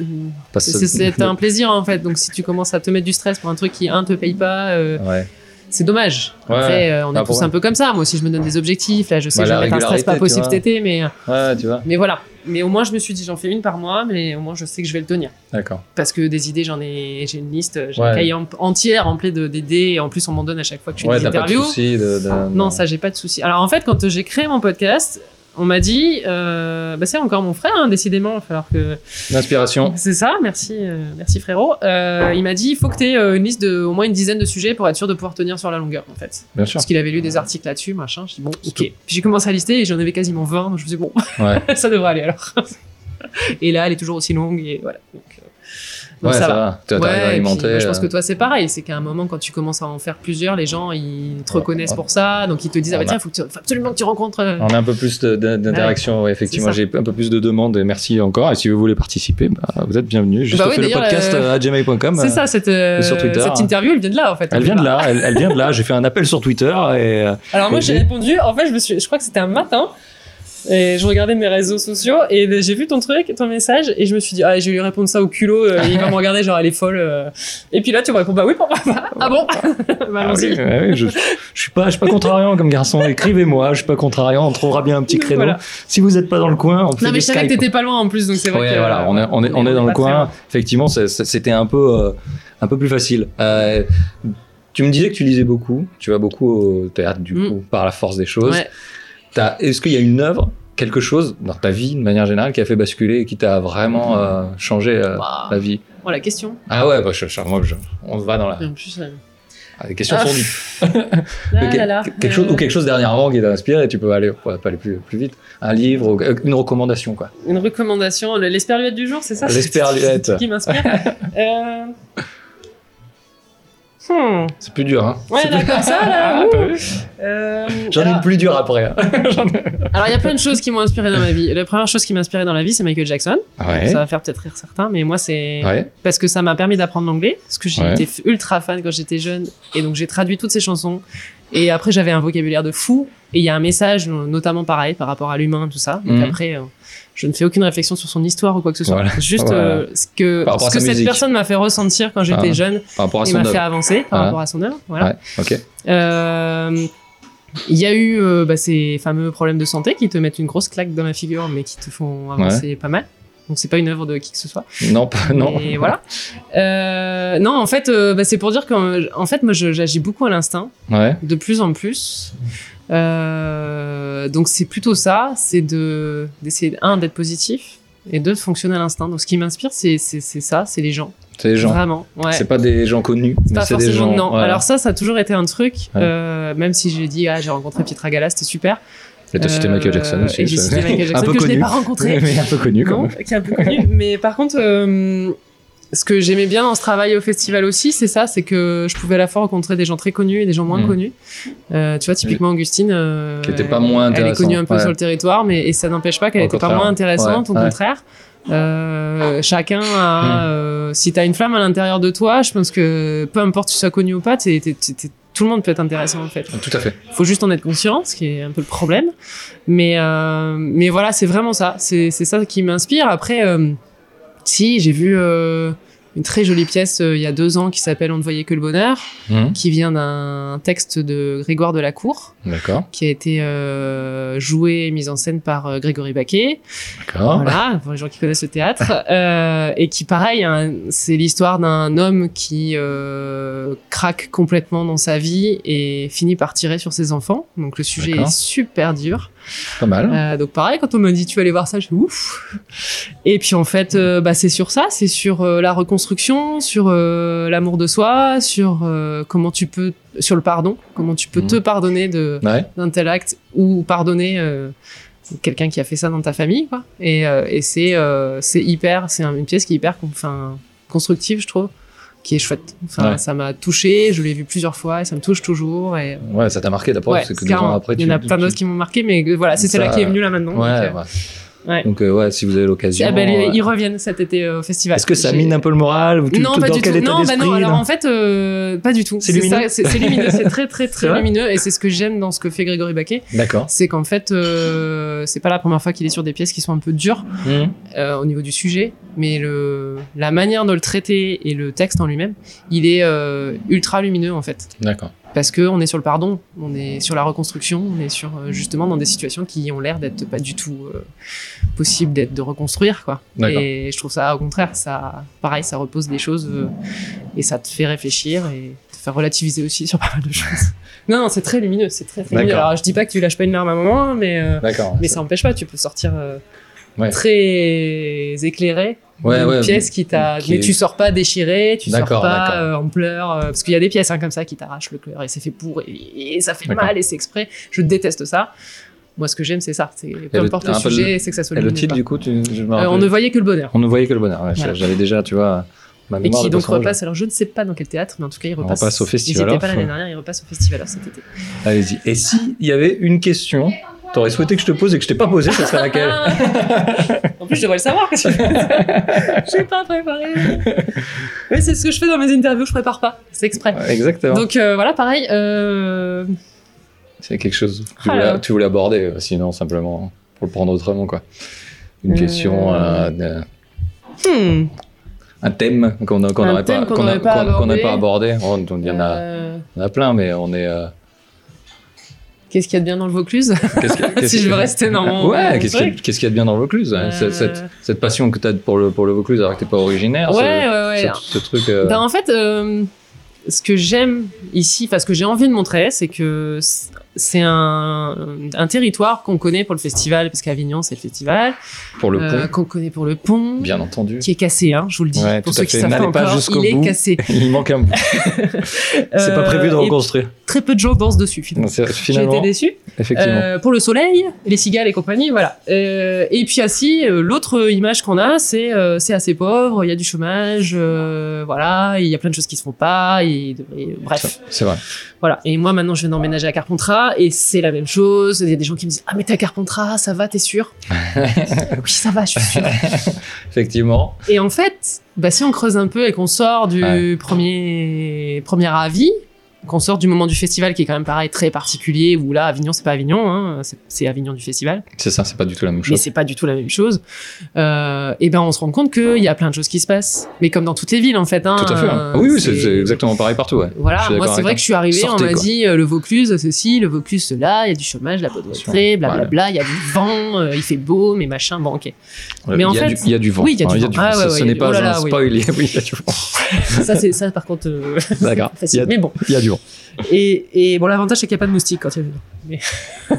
ce-
c'est un plaisir en fait. Donc si tu commences à te mettre du stress pour un truc qui, un, te paye pas, euh,
Ouais.
C'est dommage.
Ouais,
Après, euh, on est
Ah,
tous un peu comme ça. Moi aussi, je me donne des objectifs. Là, je sais
Bah,
que je
la
vais mettre un stress pas possible cet été, mais,
Ouais, tu vois.
mais voilà. Mais au moins, je me suis dit J'en fais une par mois, mais au moins, je sais que je vais le tenir.
D'accord.
Parce que des idées, j'en ai, j'ai une liste, j'ai
Ouais.
un cahier en- entier rempli de- d'idées. Et en plus, on m'en donne à chaque fois que je fais des
t'as pas de
interviews.
soucis de, de-
Non, ça, j'ai pas de souci. Alors, en fait, quand j'ai créé mon podcast, on m'a dit, euh, bah, c'est encore mon frère, hein, décidément, il va falloir que.
L'inspiration.
C'est ça, merci, euh, merci frérot. Euh, il m'a dit, il faut que tu aies une liste de au moins une dizaine de sujets pour être sûr de pouvoir tenir sur la longueur, en fait.
Bien sûr.
Parce qu'il avait lu des articles là-dessus, machin. Je dis, bon, ok. Puis j'ai commencé à lister et j'en avais quasiment 20, donc je me suis dit, bon,
Ouais.
ça devrait aller alors. et là, elle est toujours aussi longue, et voilà. Donc, donc
ouais,
ça,
ça,
va.
va. Tu
Ouais, puis, moi, je pense que
euh,
toi c'est pareil, c'est qu'à un moment quand tu commences à en faire plusieurs, les gens ils te reconnaissent
ouais.
pour ça, donc ils te disent ah bah tiens faut, que tu- faut absolument que tu rencontres. euh,
On a un peu plus d'interaction, effectivement. J'ai un peu plus de demandes et merci encore. Et si vous voulez participer, bah, vous êtes bienvenus. Juste
Bah oui,
fait le podcast
euh,
à gmail.com.
C'est ça cette euh,
sur Twitter.
cette interview elle vient de là en fait.
Elle vient de là, elle, elle vient de là. J'ai fait un appel sur Twitter et euh,
Alors moi j'ai- répondu, en fait je me suis, je crois que c'était un matin. Et je regardais mes réseaux sociaux et j'ai vu ton truc, ton message, et je me suis dit, ah, je vais lui répondre ça au culot, euh, il va me regarder, genre, elle est folle. euh. Et puis là, tu me réponds, bah oui, pourquoi pas Ah bon Bah,
ah
allons-y.
oui, ouais, oui, je, je suis pas, je suis pas contrariant comme garçon. Écrivez-moi, je suis pas contrariant. On trouvera bien un petit créneau.
Voilà.
Si vous êtes pas dans le coin, on fait
Non, mais je savais que t'étais pas loin en plus, donc c'est vrai
Ouais,
que.
voilà, on est, on est, on est dans le coin. Effectivement, c'était un peu, euh, un peu plus facile. Tu me disais que tu lisais beaucoup. Tu vas beaucoup au théâtre, du
Mm.
coup, par la force des choses.
Ouais.
Est-ce qu'il y a une œuvre, quelque chose dans ta vie, de manière générale, qui a fait basculer et qui t'a vraiment euh, changé euh, la vie?
Oh, la question.
Ah ouais, bah, je, je- moi, je- on va dans la.
En plus, euh,
Ah, les questions
Ah.
sont
là,
Que-
là, là.
quelque chose, ou quelque chose dernièrement qui t'a inspiré, tu peux aller, ouais, pas aller plus, plus vite. Un livre, ou- euh, une recommandation, quoi.
Une recommandation, le- l'esperluette du jour, c'est ça?
L'esperluette.
Qui m'inspire. Hmm.
C'est plus dur, hein.
Ouais, là,
plus-
comme ça, là.
Ah,
Euh,
J'en ai
alors-
une plus dure après. hein.
Alors, il y a plein de choses qui m'ont inspiré dans ma vie. La première chose qui m'a inspiré dans la vie, c'est Michael Jackson.
Ouais.
Ça va faire peut-être rire certains, mais moi, c'est
Ouais.
parce que ça m'a permis d'apprendre l'anglais, parce que été ultra fan quand j'étais jeune, et donc j'ai traduit toutes ces chansons. Et après, j'avais un vocabulaire de fou. et il y a un message, notamment pareil, par rapport à l'humain, tout ça. Donc
Mhm.
après, euh, je ne fais aucune réflexion sur son histoire ou quoi que ce soit.
Voilà.
Juste
Voilà.
euh, ce que, ce cette
musique.
personne m'a fait ressentir quand j'étais
Ah.
jeune
Par rapport à
et m'a fait avancer par
Voilà.
rapport à son œuvre. Voilà.
Ouais.
Euh, Il y a eu bah, ces fameux problèmes de santé qui te mettent une grosse claque dans la figure, mais qui te font avancer pas mal. Donc c'est pas une œuvre de qui que ce soit.
Non, pas- non.
Et voilà. Euh, non, en fait, euh, bah, c'est pour dire que, en fait, moi, j'agis beaucoup à l'instinct,
Ouais.
de plus en plus. Euh, donc c'est plutôt ça, c'est de d'essayer un d'être positif et deux de fonctionner à l'instinct. Donc ce qui m'inspire, c'est ça, c'est les gens.
C'est les gens.
Vraiment. Ouais.
C'est pas des gens connus, mais
pas
c'est des
forcément
gens.
non. Alors ça, ça a toujours été un truc.
Ouais.
même si j'ai dit ah j'ai rencontré Pietra Gala, c'était super.
Et t'as cité
Euh,
Michael Jackson aussi.
Et j'ai cité Michael Jackson
un peu
que je n'ai
connu.
pas rencontré.
mais un peu connu quand
Non,
même.
qui est un peu connu. Mais par contre, euh, ce que j'aimais bien dans ce travail au festival aussi, c'est ça, c'est que je pouvais à la fois rencontrer des gens très connus et des gens moins
Mm.
connus. Euh, tu vois, typiquement Augustine, euh,
Qui était pas moins
Elle est connue un peu
ouais.
sur le territoire, mais et ça n'empêche pas qu'elle
Au
était pas moins intéressante.
Ouais,
Au
ouais.
contraire, Euh, chacun a.
Mm.
euh, si t'as une flamme à l'intérieur de toi, je pense que peu importe si tu sois connu ou pas, t'es- t'es- t'es- tout le monde peut être intéressant en fait.
Tout à fait.
faut juste en être conscient, ce qui est un peu le problème. Mais, euh, mais voilà, c'est vraiment ça. C'est c'est ça qui m'inspire. Après, euh, si, j'ai vu euh, une très jolie pièce euh, il y a deux ans qui s'appelle On ne voyait que le bonheur,
Hum,
qui vient d'un texte de Grégoire Delacour,
D'accord.
qui a été euh, joué et mis en scène par euh, Grégory Baquet.
D'accord.
Voilà, pour les gens qui connaissent le théâtre. Euh, et qui, pareil, hein, c'est l'histoire d'un homme qui euh, craque complètement dans sa vie et finit par tirer sur ses enfants. Donc le sujet est super dur.
Pas mal.
Euh, donc pareil, quand on me dit tu vas aller voir ça, je fais ouf. Et puis en fait, euh, bah, c'est sur ça, c'est sur euh, la reconstruction, sur l'amour de soi, sur comment tu peux, sur le pardon, comment tu peux
Mhm.
te pardonner de
Ouais.
d'un tel acte ou pardonner quelqu'un qui a fait ça dans ta famille quoi et, et c'est c'est hyper c'est un- une pièce qui est hyper enfin constructive je trouve qui est chouette. Enfin
Ouais.
ça m'a touché je l'ai vu plusieurs fois et ça me touche toujours et
Ouais, ça t'a marqué d'abord,
ouais,
parce que deux ans après,
il y en a plein d'autres qui m'ont marqué mais voilà c'est celle-là qui est venue là maintenant
Ouais,
donc, euh,
ouais. Donc, euh, ouais, si vous avez l'occasion.
ah ben,
euh,
ils reviennent cet été euh, au festival
Est-ce que ça mine un peu le moral ou tu,
non, pas
dans
du
quel
tout.
état
Non, bah non. Alors en fait, euh, pas du tout.
C'est lumineux
C'est lumineux. C'est très, très, très lumineux. Et c'est ce que j'aime dans ce que fait Grégory Baquet.
D'accord.
C'est qu'en fait, euh, c'est pas la première fois qu'il est sur des pièces qui sont un peu dures euh, au niveau du sujet, mais le, la manière de le traiter et le texte en lui-même, il est ultra lumineux en fait.
D'accord.
Parce que on est sur le pardon, on est sur la reconstruction, on est sur euh, justement dans des situations qui ont l'air d'être pas du tout euh, possible d'être de reconstruire quoi. Et je trouve ça au contraire, ça pareil, ça repose des choses euh, et ça te fait réfléchir et te faire relativiser aussi sur pas mal de choses. non, non, c'est très lumineux, c'est très, très lumineux. Alors je dis pas que tu lâches pas une larme à un moment, mais euh, mais ça n'empêche pas, tu peux sortir
Ouais.
très éclairé
Ouais, ouais,
pièce qui t'a.
qui
Mais tu sors pas déchiré, tu sors pas euh, en pleurs, euh, parce qu'il y a des pièces hein, comme ça qui t'arrachent le cœur et c'est fait pour et, et ça fait mal et c'est exprès. Je déteste ça. Moi, ce que j'aime, c'est ça. C'est peu importe le, sujet, c'est que ça soit
Et le titre, du coup, tu, je me
Euh, on ne voyait que le bonheur.
On ne voyait que le bonheur.
Voilà.
J'avais déjà, tu vois, ma
Et
mémoire
qui
de
donc repasse, alors je ne sais pas dans quel théâtre, mais en tout cas, il repasse.
repasse au Festival
Ils étaient pas l'année dernière, il repasse au festival cet été.
Allez-y. Et si il y avait une question, t'aurais souhaité que je te pose et que je t'ai pas posé, ça serait laquelle
en plus, je devrais le savoir. que J'ai pas préparé. Mais c'est ce que je fais dans mes interviews, je prépare pas. C'est exprès.
Exactement.
Donc euh, voilà, pareil. Euh...
C'est quelque chose que tu
Ah
voulais,
là.
tu voulais aborder, euh, sinon simplement pour le prendre autrement, quoi. Une
Euh.
question,
hmm.
un thème qu'on
Un
n'aurait pas,
abordé.
pas abordé. Il y en a, il y en a plein, mais on est.
Qu'est-ce qu'il y a de bien dans le Vaucluse Si je veux rester dans mon.
Ouais, qu'est-ce qu'il y, a- y de bien dans le Vaucluse hein,
Euh.
cette, cette, cette passion que tu as pour le, pour le Vaucluse alors que t'es pas originaire.
Ouais,
ce,
ouais, ouais.
ce- ce truc. euh,
Ben, en fait, euh, ce que j'aime ici, enfin ce que j'ai envie de montrer, c'est que c'est un, un territoire qu'on connaît pour le festival, parce qu'Avignon c'est le festival,
pour le
euh,
pont,
qu'on connaît pour le pont,
bien entendu.
qui est cassé, hein, je vous le dis.
Ouais,
pour ceux qui savent pas
N'allez pas
encore,
jusqu'au
il est
bout.
cassé.
Il manque un bout. C'est pas prévu de
Euh,
reconstruire.
Très peu de gens dansent dessus finalement.
C'est-
J'ai été
Finalement,
déçu.
effectivement.
Euh, pour le soleil, les cigales et compagnie, voilà. Euh, et puis assis, euh, l'autre image qu'on a, c'est euh, c'est assez pauvre, il y a du chômage, euh, voilà, il y a plein de choses qui se font pas, et, et- bref,
C'est vrai.
Voilà. Et moi maintenant, je viens d'emménager à Carpentras et c'est la même chose. Il y a des gens qui me disent ah mais t'es à Carpentras, ça va, t'es sûr Oui, ça va, je suis sûr.
Effectivement.
Et en fait, bah, si on creuse un peu et qu'on sort du
Ouais.
premier premier avis, qu'on sorte du moment du festival qui est quand même pareil très particulier où là Avignon c'est pas Avignon hein, c'est- Avignon du festival
C'est ça, c'est pas du tout la même
mais
chose.
c'est pas du tout la même chose euh, et ben on se rend compte qu'il y a plein de choses qui se passent mais comme dans toutes les villes en fait hein,
Tout à fait. hein.
euh,
oui, oui, c'est exactement pareil partout. Ouais.
Voilà, moi c'est vrai que je suis arrivé, on m'a dit euh, le Vaucluse ceci, le Vaucluse cela, il y a du chômage, la entrée, blablabla, il y a du vent, euh, il fait beau, mais machin, bon ok.
Ouais,
Mais en fait-
il y a du vent.
Oui, il y a du
Hein,
vent. Ah,
Ce- n'est pas
oh
un spoil. Il y a du vent.
ça c'est ça par contre euh,
D'accord.
Mais bon,
il y a du
et, et bon l'avantage c'est qu'il n'y a pas de moustiques quand il y a du vent. Mais...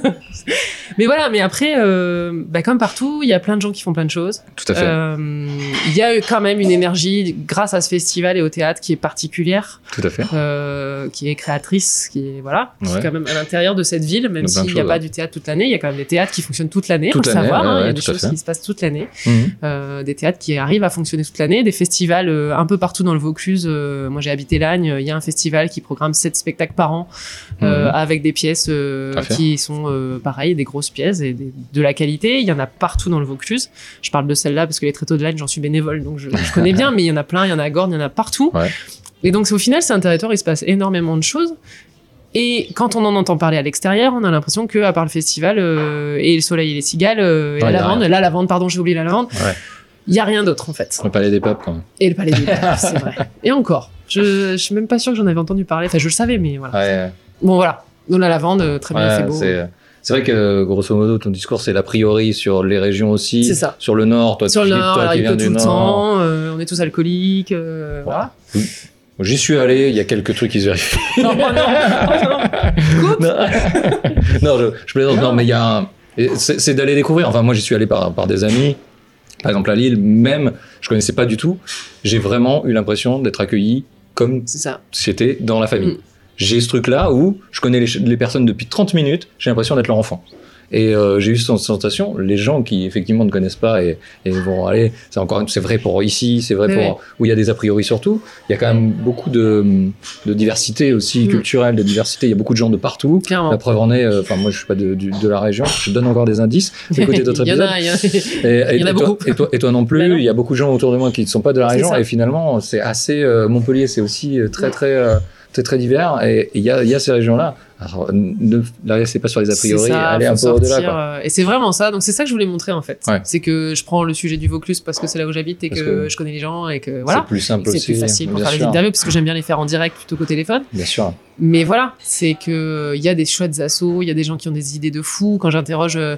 mais voilà, mais après, euh, bah, comme partout, il y a plein de gens qui font plein de choses.
Tout à fait.
Euh, Il y a quand même une énergie grâce à ce festival et au théâtre qui est particulière.
Tout à fait.
euh, qui est créatrice, qui est voilà, qui est quand même à l'intérieur de cette ville, même s'il n'y a
choses,
pas
ouais.
du théâtre toute l'année, il y a quand même des théâtres qui fonctionnent toute l'année, faut le savoir, hein, il y a des choses qui se passent toute l'année,
Mhm.
des théâtres qui arrivent à fonctionner toute l'année, des festivals un peu partout dans le Vaucluse. moi j'ai habité Lagne, il y a un festival qui programme sept spectacles par an
Mhm.
avec des pièces qui sont euh, pareil, des grosses pièces et des- de la qualité. Il y en a partout dans le Vaucluse. Je parle de celle-là parce que les tréteaux de Lagne, j'en suis bénévole, donc je, je connais bien, mais il y en a plein, il y en a à Gordes, il y en a partout.
Ouais.
Et donc au final, c'est un territoire où il se passe énormément de choses. Et quand on en entend parler à l'extérieur, on a l'impression que, à part le festival euh, et le soleil et les cigales euh, et la lavande, la lavande, pardon, j'ai oublié la lavande,
Ouais.
il y a rien d'autre en fait.
Le palais des peuples, quand même.
Et le palais des Peuples, c'est vrai. Et encore, je, je suis même pas sûr que j'en avais entendu parler. Enfin, je le savais, mais voilà.
Ouais,
Bon, voilà. Donc la lavande, très bien,
ouais,
c'est beau.
c'est. C'est vrai que grosso modo ton discours c'est l'a priori sur les régions aussi,
C'est ça.
sur le nord, toi,
Sur
tu,
le nord,
toi qui viens du
tout le
nord.
temps, euh, on est tous alcooliques, euh, voilà.
J'y suis allé, il y a quelques trucs qui se vérifient.
Non, non, non. Coupe.
non, non, je, je plaisante. Non, mais il y a un- C'est c'est d'aller découvrir. Enfin, moi, j'y suis allé par, par des amis. Par exemple, à Lille, même, je connaissais pas du tout. J'ai vraiment eu l'impression d'être accueilli comme
C'est ça.
si j'étais dans la famille.
Mm.
J'ai ce truc-là où je connais les, les personnes depuis 30 minutes, j'ai l'impression d'être leur enfant. Et euh, j'ai eu cette sensation, les gens qui effectivement ne connaissent pas et, et vont aller, c'est encore, c'est vrai pour ici, c'est vrai pour où il y a des a priori surtout. Il y a quand même beaucoup de, de diversité aussi
Mm.
culturelle, de diversité. Il y a beaucoup de gens de partout.
Clairement.
La preuve en est, euh, enfin moi je suis pas de, de la région, je donne encore des indices. Écoutez d'autres
Il y en
épisodes.
a, il y en a.
Et, toi,
beaucoup.
et, toi, et toi non plus,
Ben non.
il y a beaucoup de gens autour de moi qui ne sont pas de la région et finalement c'est assez euh, Montpellier, c'est aussi euh, très très euh, très très divers et il y a, il y a ces régions-là. Alors ne restez pas sur les a priori,
C'est ça,
allez un peu au-delà.
euh, Et c'est vraiment ça. Donc c'est ça que je voulais montrer en fait.
Ouais.
C'est que je prends le sujet du Vaucluse parce que c'est là où j'habite et que, je connais les gens et que
C'est
voilà.
plus simple
C'est plus facile pour
bien
faire les interviews parce que j'aime bien les faire en direct plutôt qu'au téléphone.
Bien sûr.
Mais voilà, c'est que il y a des chouettes assos, il y a des gens qui ont des idées de fous. Quand j'interroge euh,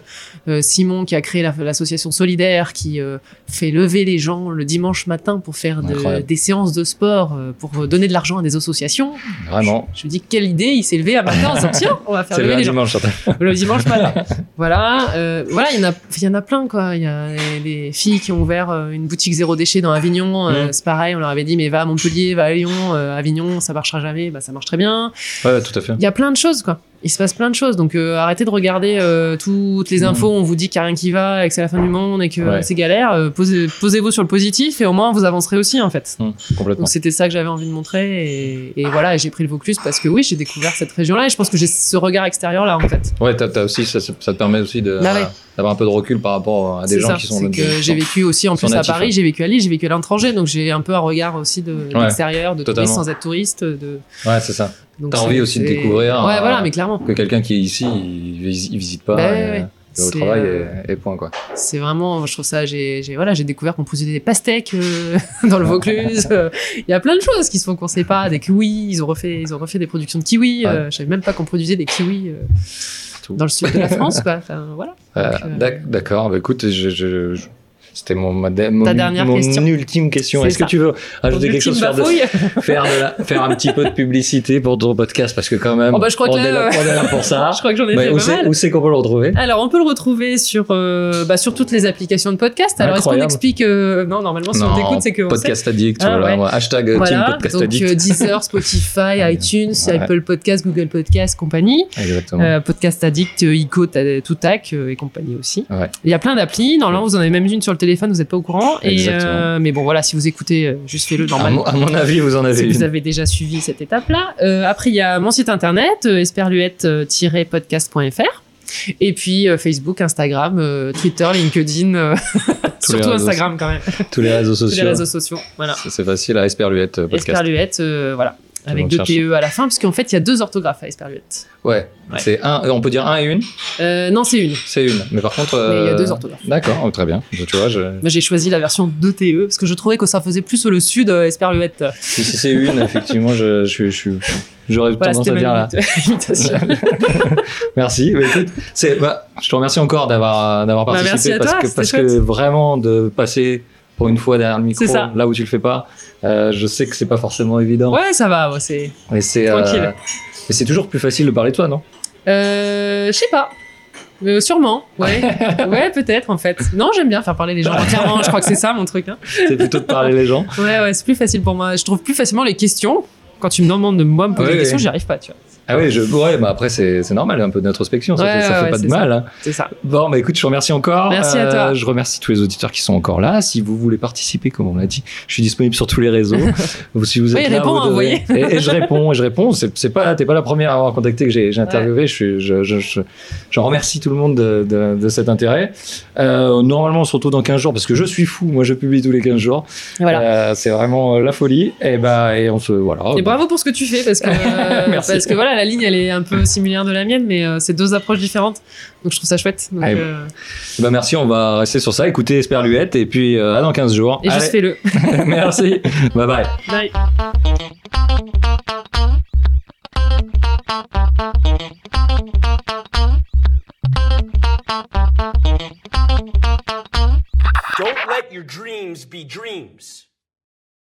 euh, Simon qui a créé la- l'association Solidaire, qui euh, fait lever les gens le dimanche matin pour faire de- des séances de sport, euh, pour donner de l'argent à des associations,
Vraiment.
je me dis quelle idée, il s'est levé un matin en disant tiens, on va faire lever
le
les gens
dimanche, Chantal.
le dimanche matin. voilà, euh, voilà, il y en a, il y en a plein quoi. Il y a des, des filles qui ont ouvert euh, une boutique zéro déchet dans Avignon. euh,
Mm.
C'est pareil, on leur avait dit mais va à Montpellier, va à Lyon, euh, Avignon, ça marchera jamais. Bah ça marche très bien.
Ouais, tout à fait.
Il y a plein de choses quoi. Il se passe plein de choses. Donc euh, arrêtez de regarder euh, toutes les
Mm.
infos. On vous dit qu'il n'y a rien qui va et que c'est la fin du monde et que
Ouais.
c'est galère. Euh, posez, posez-vous sur le positif et au moins vous avancerez aussi en fait.
Complètement.
Donc c'était ça que j'avais envie de montrer et, et voilà, j'ai pris le Vaucluse parce que oui, j'ai découvert cette région-là et je pense que j'ai ce regard extérieur là en fait.
Ouais, t'as, t'as aussi, ça, ça te permet aussi de,
Bah ouais.
d'avoir un peu de recul par rapport à des gens
ça,
qui sont de-
que j'ai vécu aussi en plus à Paris,
ouais.
j'ai vécu à Lille, j'ai vécu à l'étranger, donc j'ai un peu un regard aussi de
Ouais,
l'extérieur, de touriste sans être touriste. De,
Ouais, c'est ça.
donc
T'as envie aussi de découvrir,
Ouais,
euh,
voilà, mais clairement.
Que quelqu'un qui est ici, il, il visite pas.
Bah
et,
ouais, ouais.
va au travail
euh,
et, et point quoi.
C'est vraiment, je trouve ça, j'ai, voilà, j'ai découvert qu'on produisait des pastèques euh, dans le Vaucluse. Euh, Il y a plein de choses qui se font qu'on sait pas, des kiwis, ils ont refait, ils ont refait des productions de kiwis. euh, je savais même pas qu'on produisait des kiwis euh, dans le sud de la France, quoi. Enfin, voilà.
Euh,
euh,
D'accord, bah, écoute, je, je- je- c'était mon, mon, mon
question.
ultime question. Est-ce que tu veux ajouter quelque chose, faire, de- faire, de la- faire un petit peu de publicité pour ton podcast Parce que quand même,
Oh, bah, je crois
on,
que
est là,
là,
on est là pour ça.
Je crois que j'en ai
Mais
fait
où
pas
c'est
mal.
où c'est qu'on peut le retrouver
Alors, on peut le retrouver sur, euh, bah, sur toutes les applications de podcast. Alors, est-ce qu'on explique euh, Non, normalement, si on t'écoute, c'est que.
Podcast Addict,
Ah,
voilà,
ouais.
hashtag euh, Team
Voilà,
Podcast
donc
Addict.
euh, Deezer, Spotify, iTunes,
Ouais.
Apple Podcast, Google Podcast, compagnie,
Exactement.
euh, Podcast Addict, euh, Ico, ta- Toutac euh, et compagnie aussi. Il y a plein d'applis. Normalement, vous en avez même une sur le téléphone, vous n'êtes pas au courant. Et, euh, mais bon, voilà, si vous écoutez, euh, juste fais-le
à,
normalement.
mon, à mon avis, vous en avez
Si
une.
vous avez déjà suivi cette étape-là. Euh, après, il y a mon site internet, esperluette-podcast.fr. Et puis euh, Facebook, Instagram, euh, Twitter, LinkedIn, euh, surtout Instagram quand même,
Tous les réseaux
tous les
sociaux.
réseaux sociaux. Voilà.
C'est facile à Esperluette podcast.
Esperluette, voilà. Avec deux. TE à la fin, parce qu'en fait, il y a deux orthographes à Esperluette.
Ouais,
Ouais.
c'est un, on peut dire un et une?
Euh, non, c'est une.
C'est une, mais par contre.
Mais il y a
euh,
deux orthographes.
D'accord, oh, très bien. Tu vois, je...
Moi, j'ai choisi la version 2TE, parce que je trouvais que ça faisait plus le sud euh, Esperluette.
si, si c'est une, effectivement, je, je, je, j'aurais
Voilà,
tendance à dire là.
imitation.
Merci. Bah, écoute, bah, je te remercie encore d'avoir, d'avoir
Bah,
participé parce,
toi,
que, parce que vraiment de passer pour une fois derrière le micro, là où tu le fais pas, euh, je sais que c'est pas forcément évident.
ouais, ça va, ouais, c'est...
Mais c'est,
Tranquille.
euh, mais c'est toujours plus facile de parler de toi, non?
Euh, je sais pas. Euh, sûrement, ouais. ouais, peut-être, en fait. Non, j'aime bien faire parler les gens. Clairement, je crois que c'est ça, mon truc. Hein.
C'est plutôt de parler les gens.
Ouais, ouais, c'est plus facile pour moi. Je trouve plus facilement les questions. Quand tu me demandes de moi me poser
Ouais,
des questions,
ouais.
j'y arrive pas, tu vois.
Ah oui, je, ouais, bah après c'est, c'est normal, un peu d'introspection, ça,
Ouais,
fait, ça
ouais,
fait
ouais,
pas de mal. hein.
C'est ça.
Bon, bah écoute, je te remercie encore. Euh,
Merci à toi.
Je remercie tous les auditeurs qui sont encore là. Si vous voulez participer, comme on l'a dit, je suis disponible sur tous les réseaux. Si vous êtes
Oui,
là,
réponds,
vous devez-
envoyez.
Et, et je réponds, et je réponds. C'est, c'est pas, t'es pas la première à avoir contacté que j'ai, j'ai interviewé. Je, suis, je, je, je, je remercie tout le monde de, de, de cet intérêt. Euh, normalement, on se retrouve dans 15 jours parce que je suis fou. Moi, je publie tous les 15 jours.
Voilà.
Euh, c'est vraiment euh, la folie. Et bah, et on se, voilà.
Et bravo pour ce que tu fais parce que euh,
Merci.
parce que voilà la ligne elle est un peu similaire de la mienne mais euh, c'est deux approches différentes donc je trouve ça chouette donc,
Ah,
euh,
Bah, merci. On va rester sur ça. Écoutez Esperluette. Et puis, euh, à dans 15 jours.
et juste
Allez.
fais-le
merci. Bye bye.
bye
Don't let your dreams be dreams.